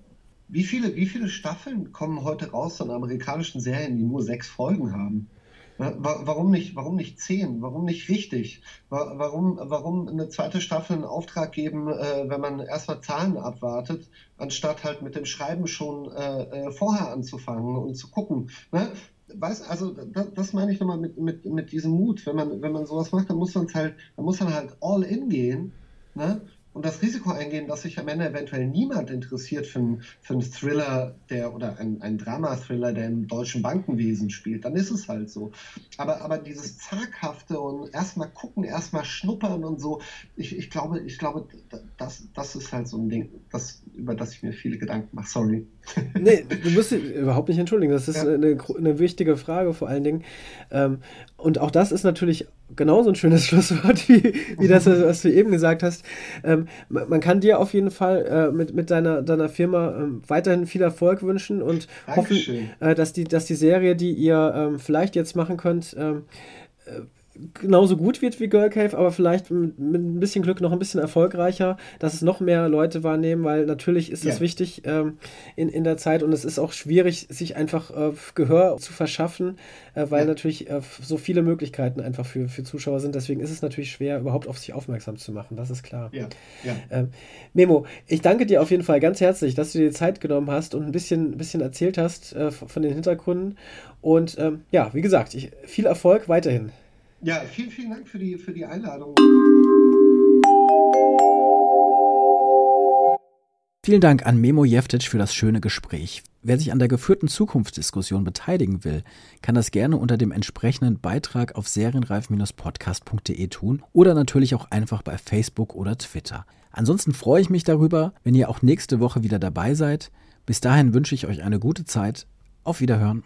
Wie viele, wie viele Staffeln kommen heute raus von amerikanischen Serien, die nur sechs Folgen haben? Warum nicht, warum nicht zehn? Warum nicht richtig? Warum, warum eine zweite Staffel einen Auftrag geben, äh, wenn man erstmal Zahlen abwartet, anstatt halt mit dem Schreiben schon äh, äh, vorher anzufangen und zu gucken? Ne? Weiß, also das, das meine ich nochmal mit, mit, mit diesem Mut. Wenn man, wenn man sowas macht, dann muss man halt, dann muss man halt all in gehen. Ne? Und das Risiko eingehen, dass sich am Ende eventuell niemand interessiert für einen, für einen Thriller, der oder ein, ein Drama-Thriller, der im deutschen Bankenwesen spielt, dann ist es halt so. Aber, aber dieses Zaghafte und erstmal gucken, erstmal schnuppern und so, ich, ich glaube, ich glaube, das, das ist halt so ein Ding, das, über das ich mir viele Gedanken mache. Sorry. Nee, du musst dich überhaupt nicht entschuldigen. Das ist ja. eine, eine wichtige Frage vor allen Dingen. Ähm, und auch das ist natürlich genauso ein schönes Schlusswort wie, wie das, was du eben gesagt hast. Ähm, man kann dir auf jeden Fall äh, mit, mit deiner, deiner Firma ähm, weiterhin viel Erfolg wünschen und Dankeschön. hoffen, äh, dass, die, dass die Serie, die ihr vielleicht jetzt machen könnt, äh, genauso gut wird wie Girl Cave, aber vielleicht mit, mit, ein bisschen Glück noch ein bisschen erfolgreicher, dass es noch mehr Leute wahrnehmen, weil natürlich ist es wichtig ähm, in, in der Zeit und es ist auch schwierig, sich einfach äh, Gehör zu verschaffen, äh, weil ja. natürlich äh, so viele Möglichkeiten einfach für, für Zuschauer sind. Deswegen ist es natürlich schwer, überhaupt auf sich aufmerksam zu machen, das ist klar. Ja. Ähm, Memo, ich danke dir auf jeden Fall ganz herzlich, dass du dir die Zeit genommen hast und ein bisschen, bisschen erzählt hast äh, von den Hintergründen. Und ähm, ja, wie gesagt, ich, viel Erfolg weiterhin. Ja, vielen, vielen Dank für die, für die Einladung. Vielen Dank an Memo Jeftic für das schöne Gespräch. Wer sich an der geführten Zukunftsdiskussion beteiligen will, kann das gerne unter dem entsprechenden Beitrag auf serienreif-podcast.de tun oder natürlich auch einfach bei Facebook oder Twitter. Ansonsten freue ich mich darüber, wenn ihr auch nächste Woche wieder dabei seid. Bis dahin wünsche ich euch eine gute Zeit. Auf Wiederhören.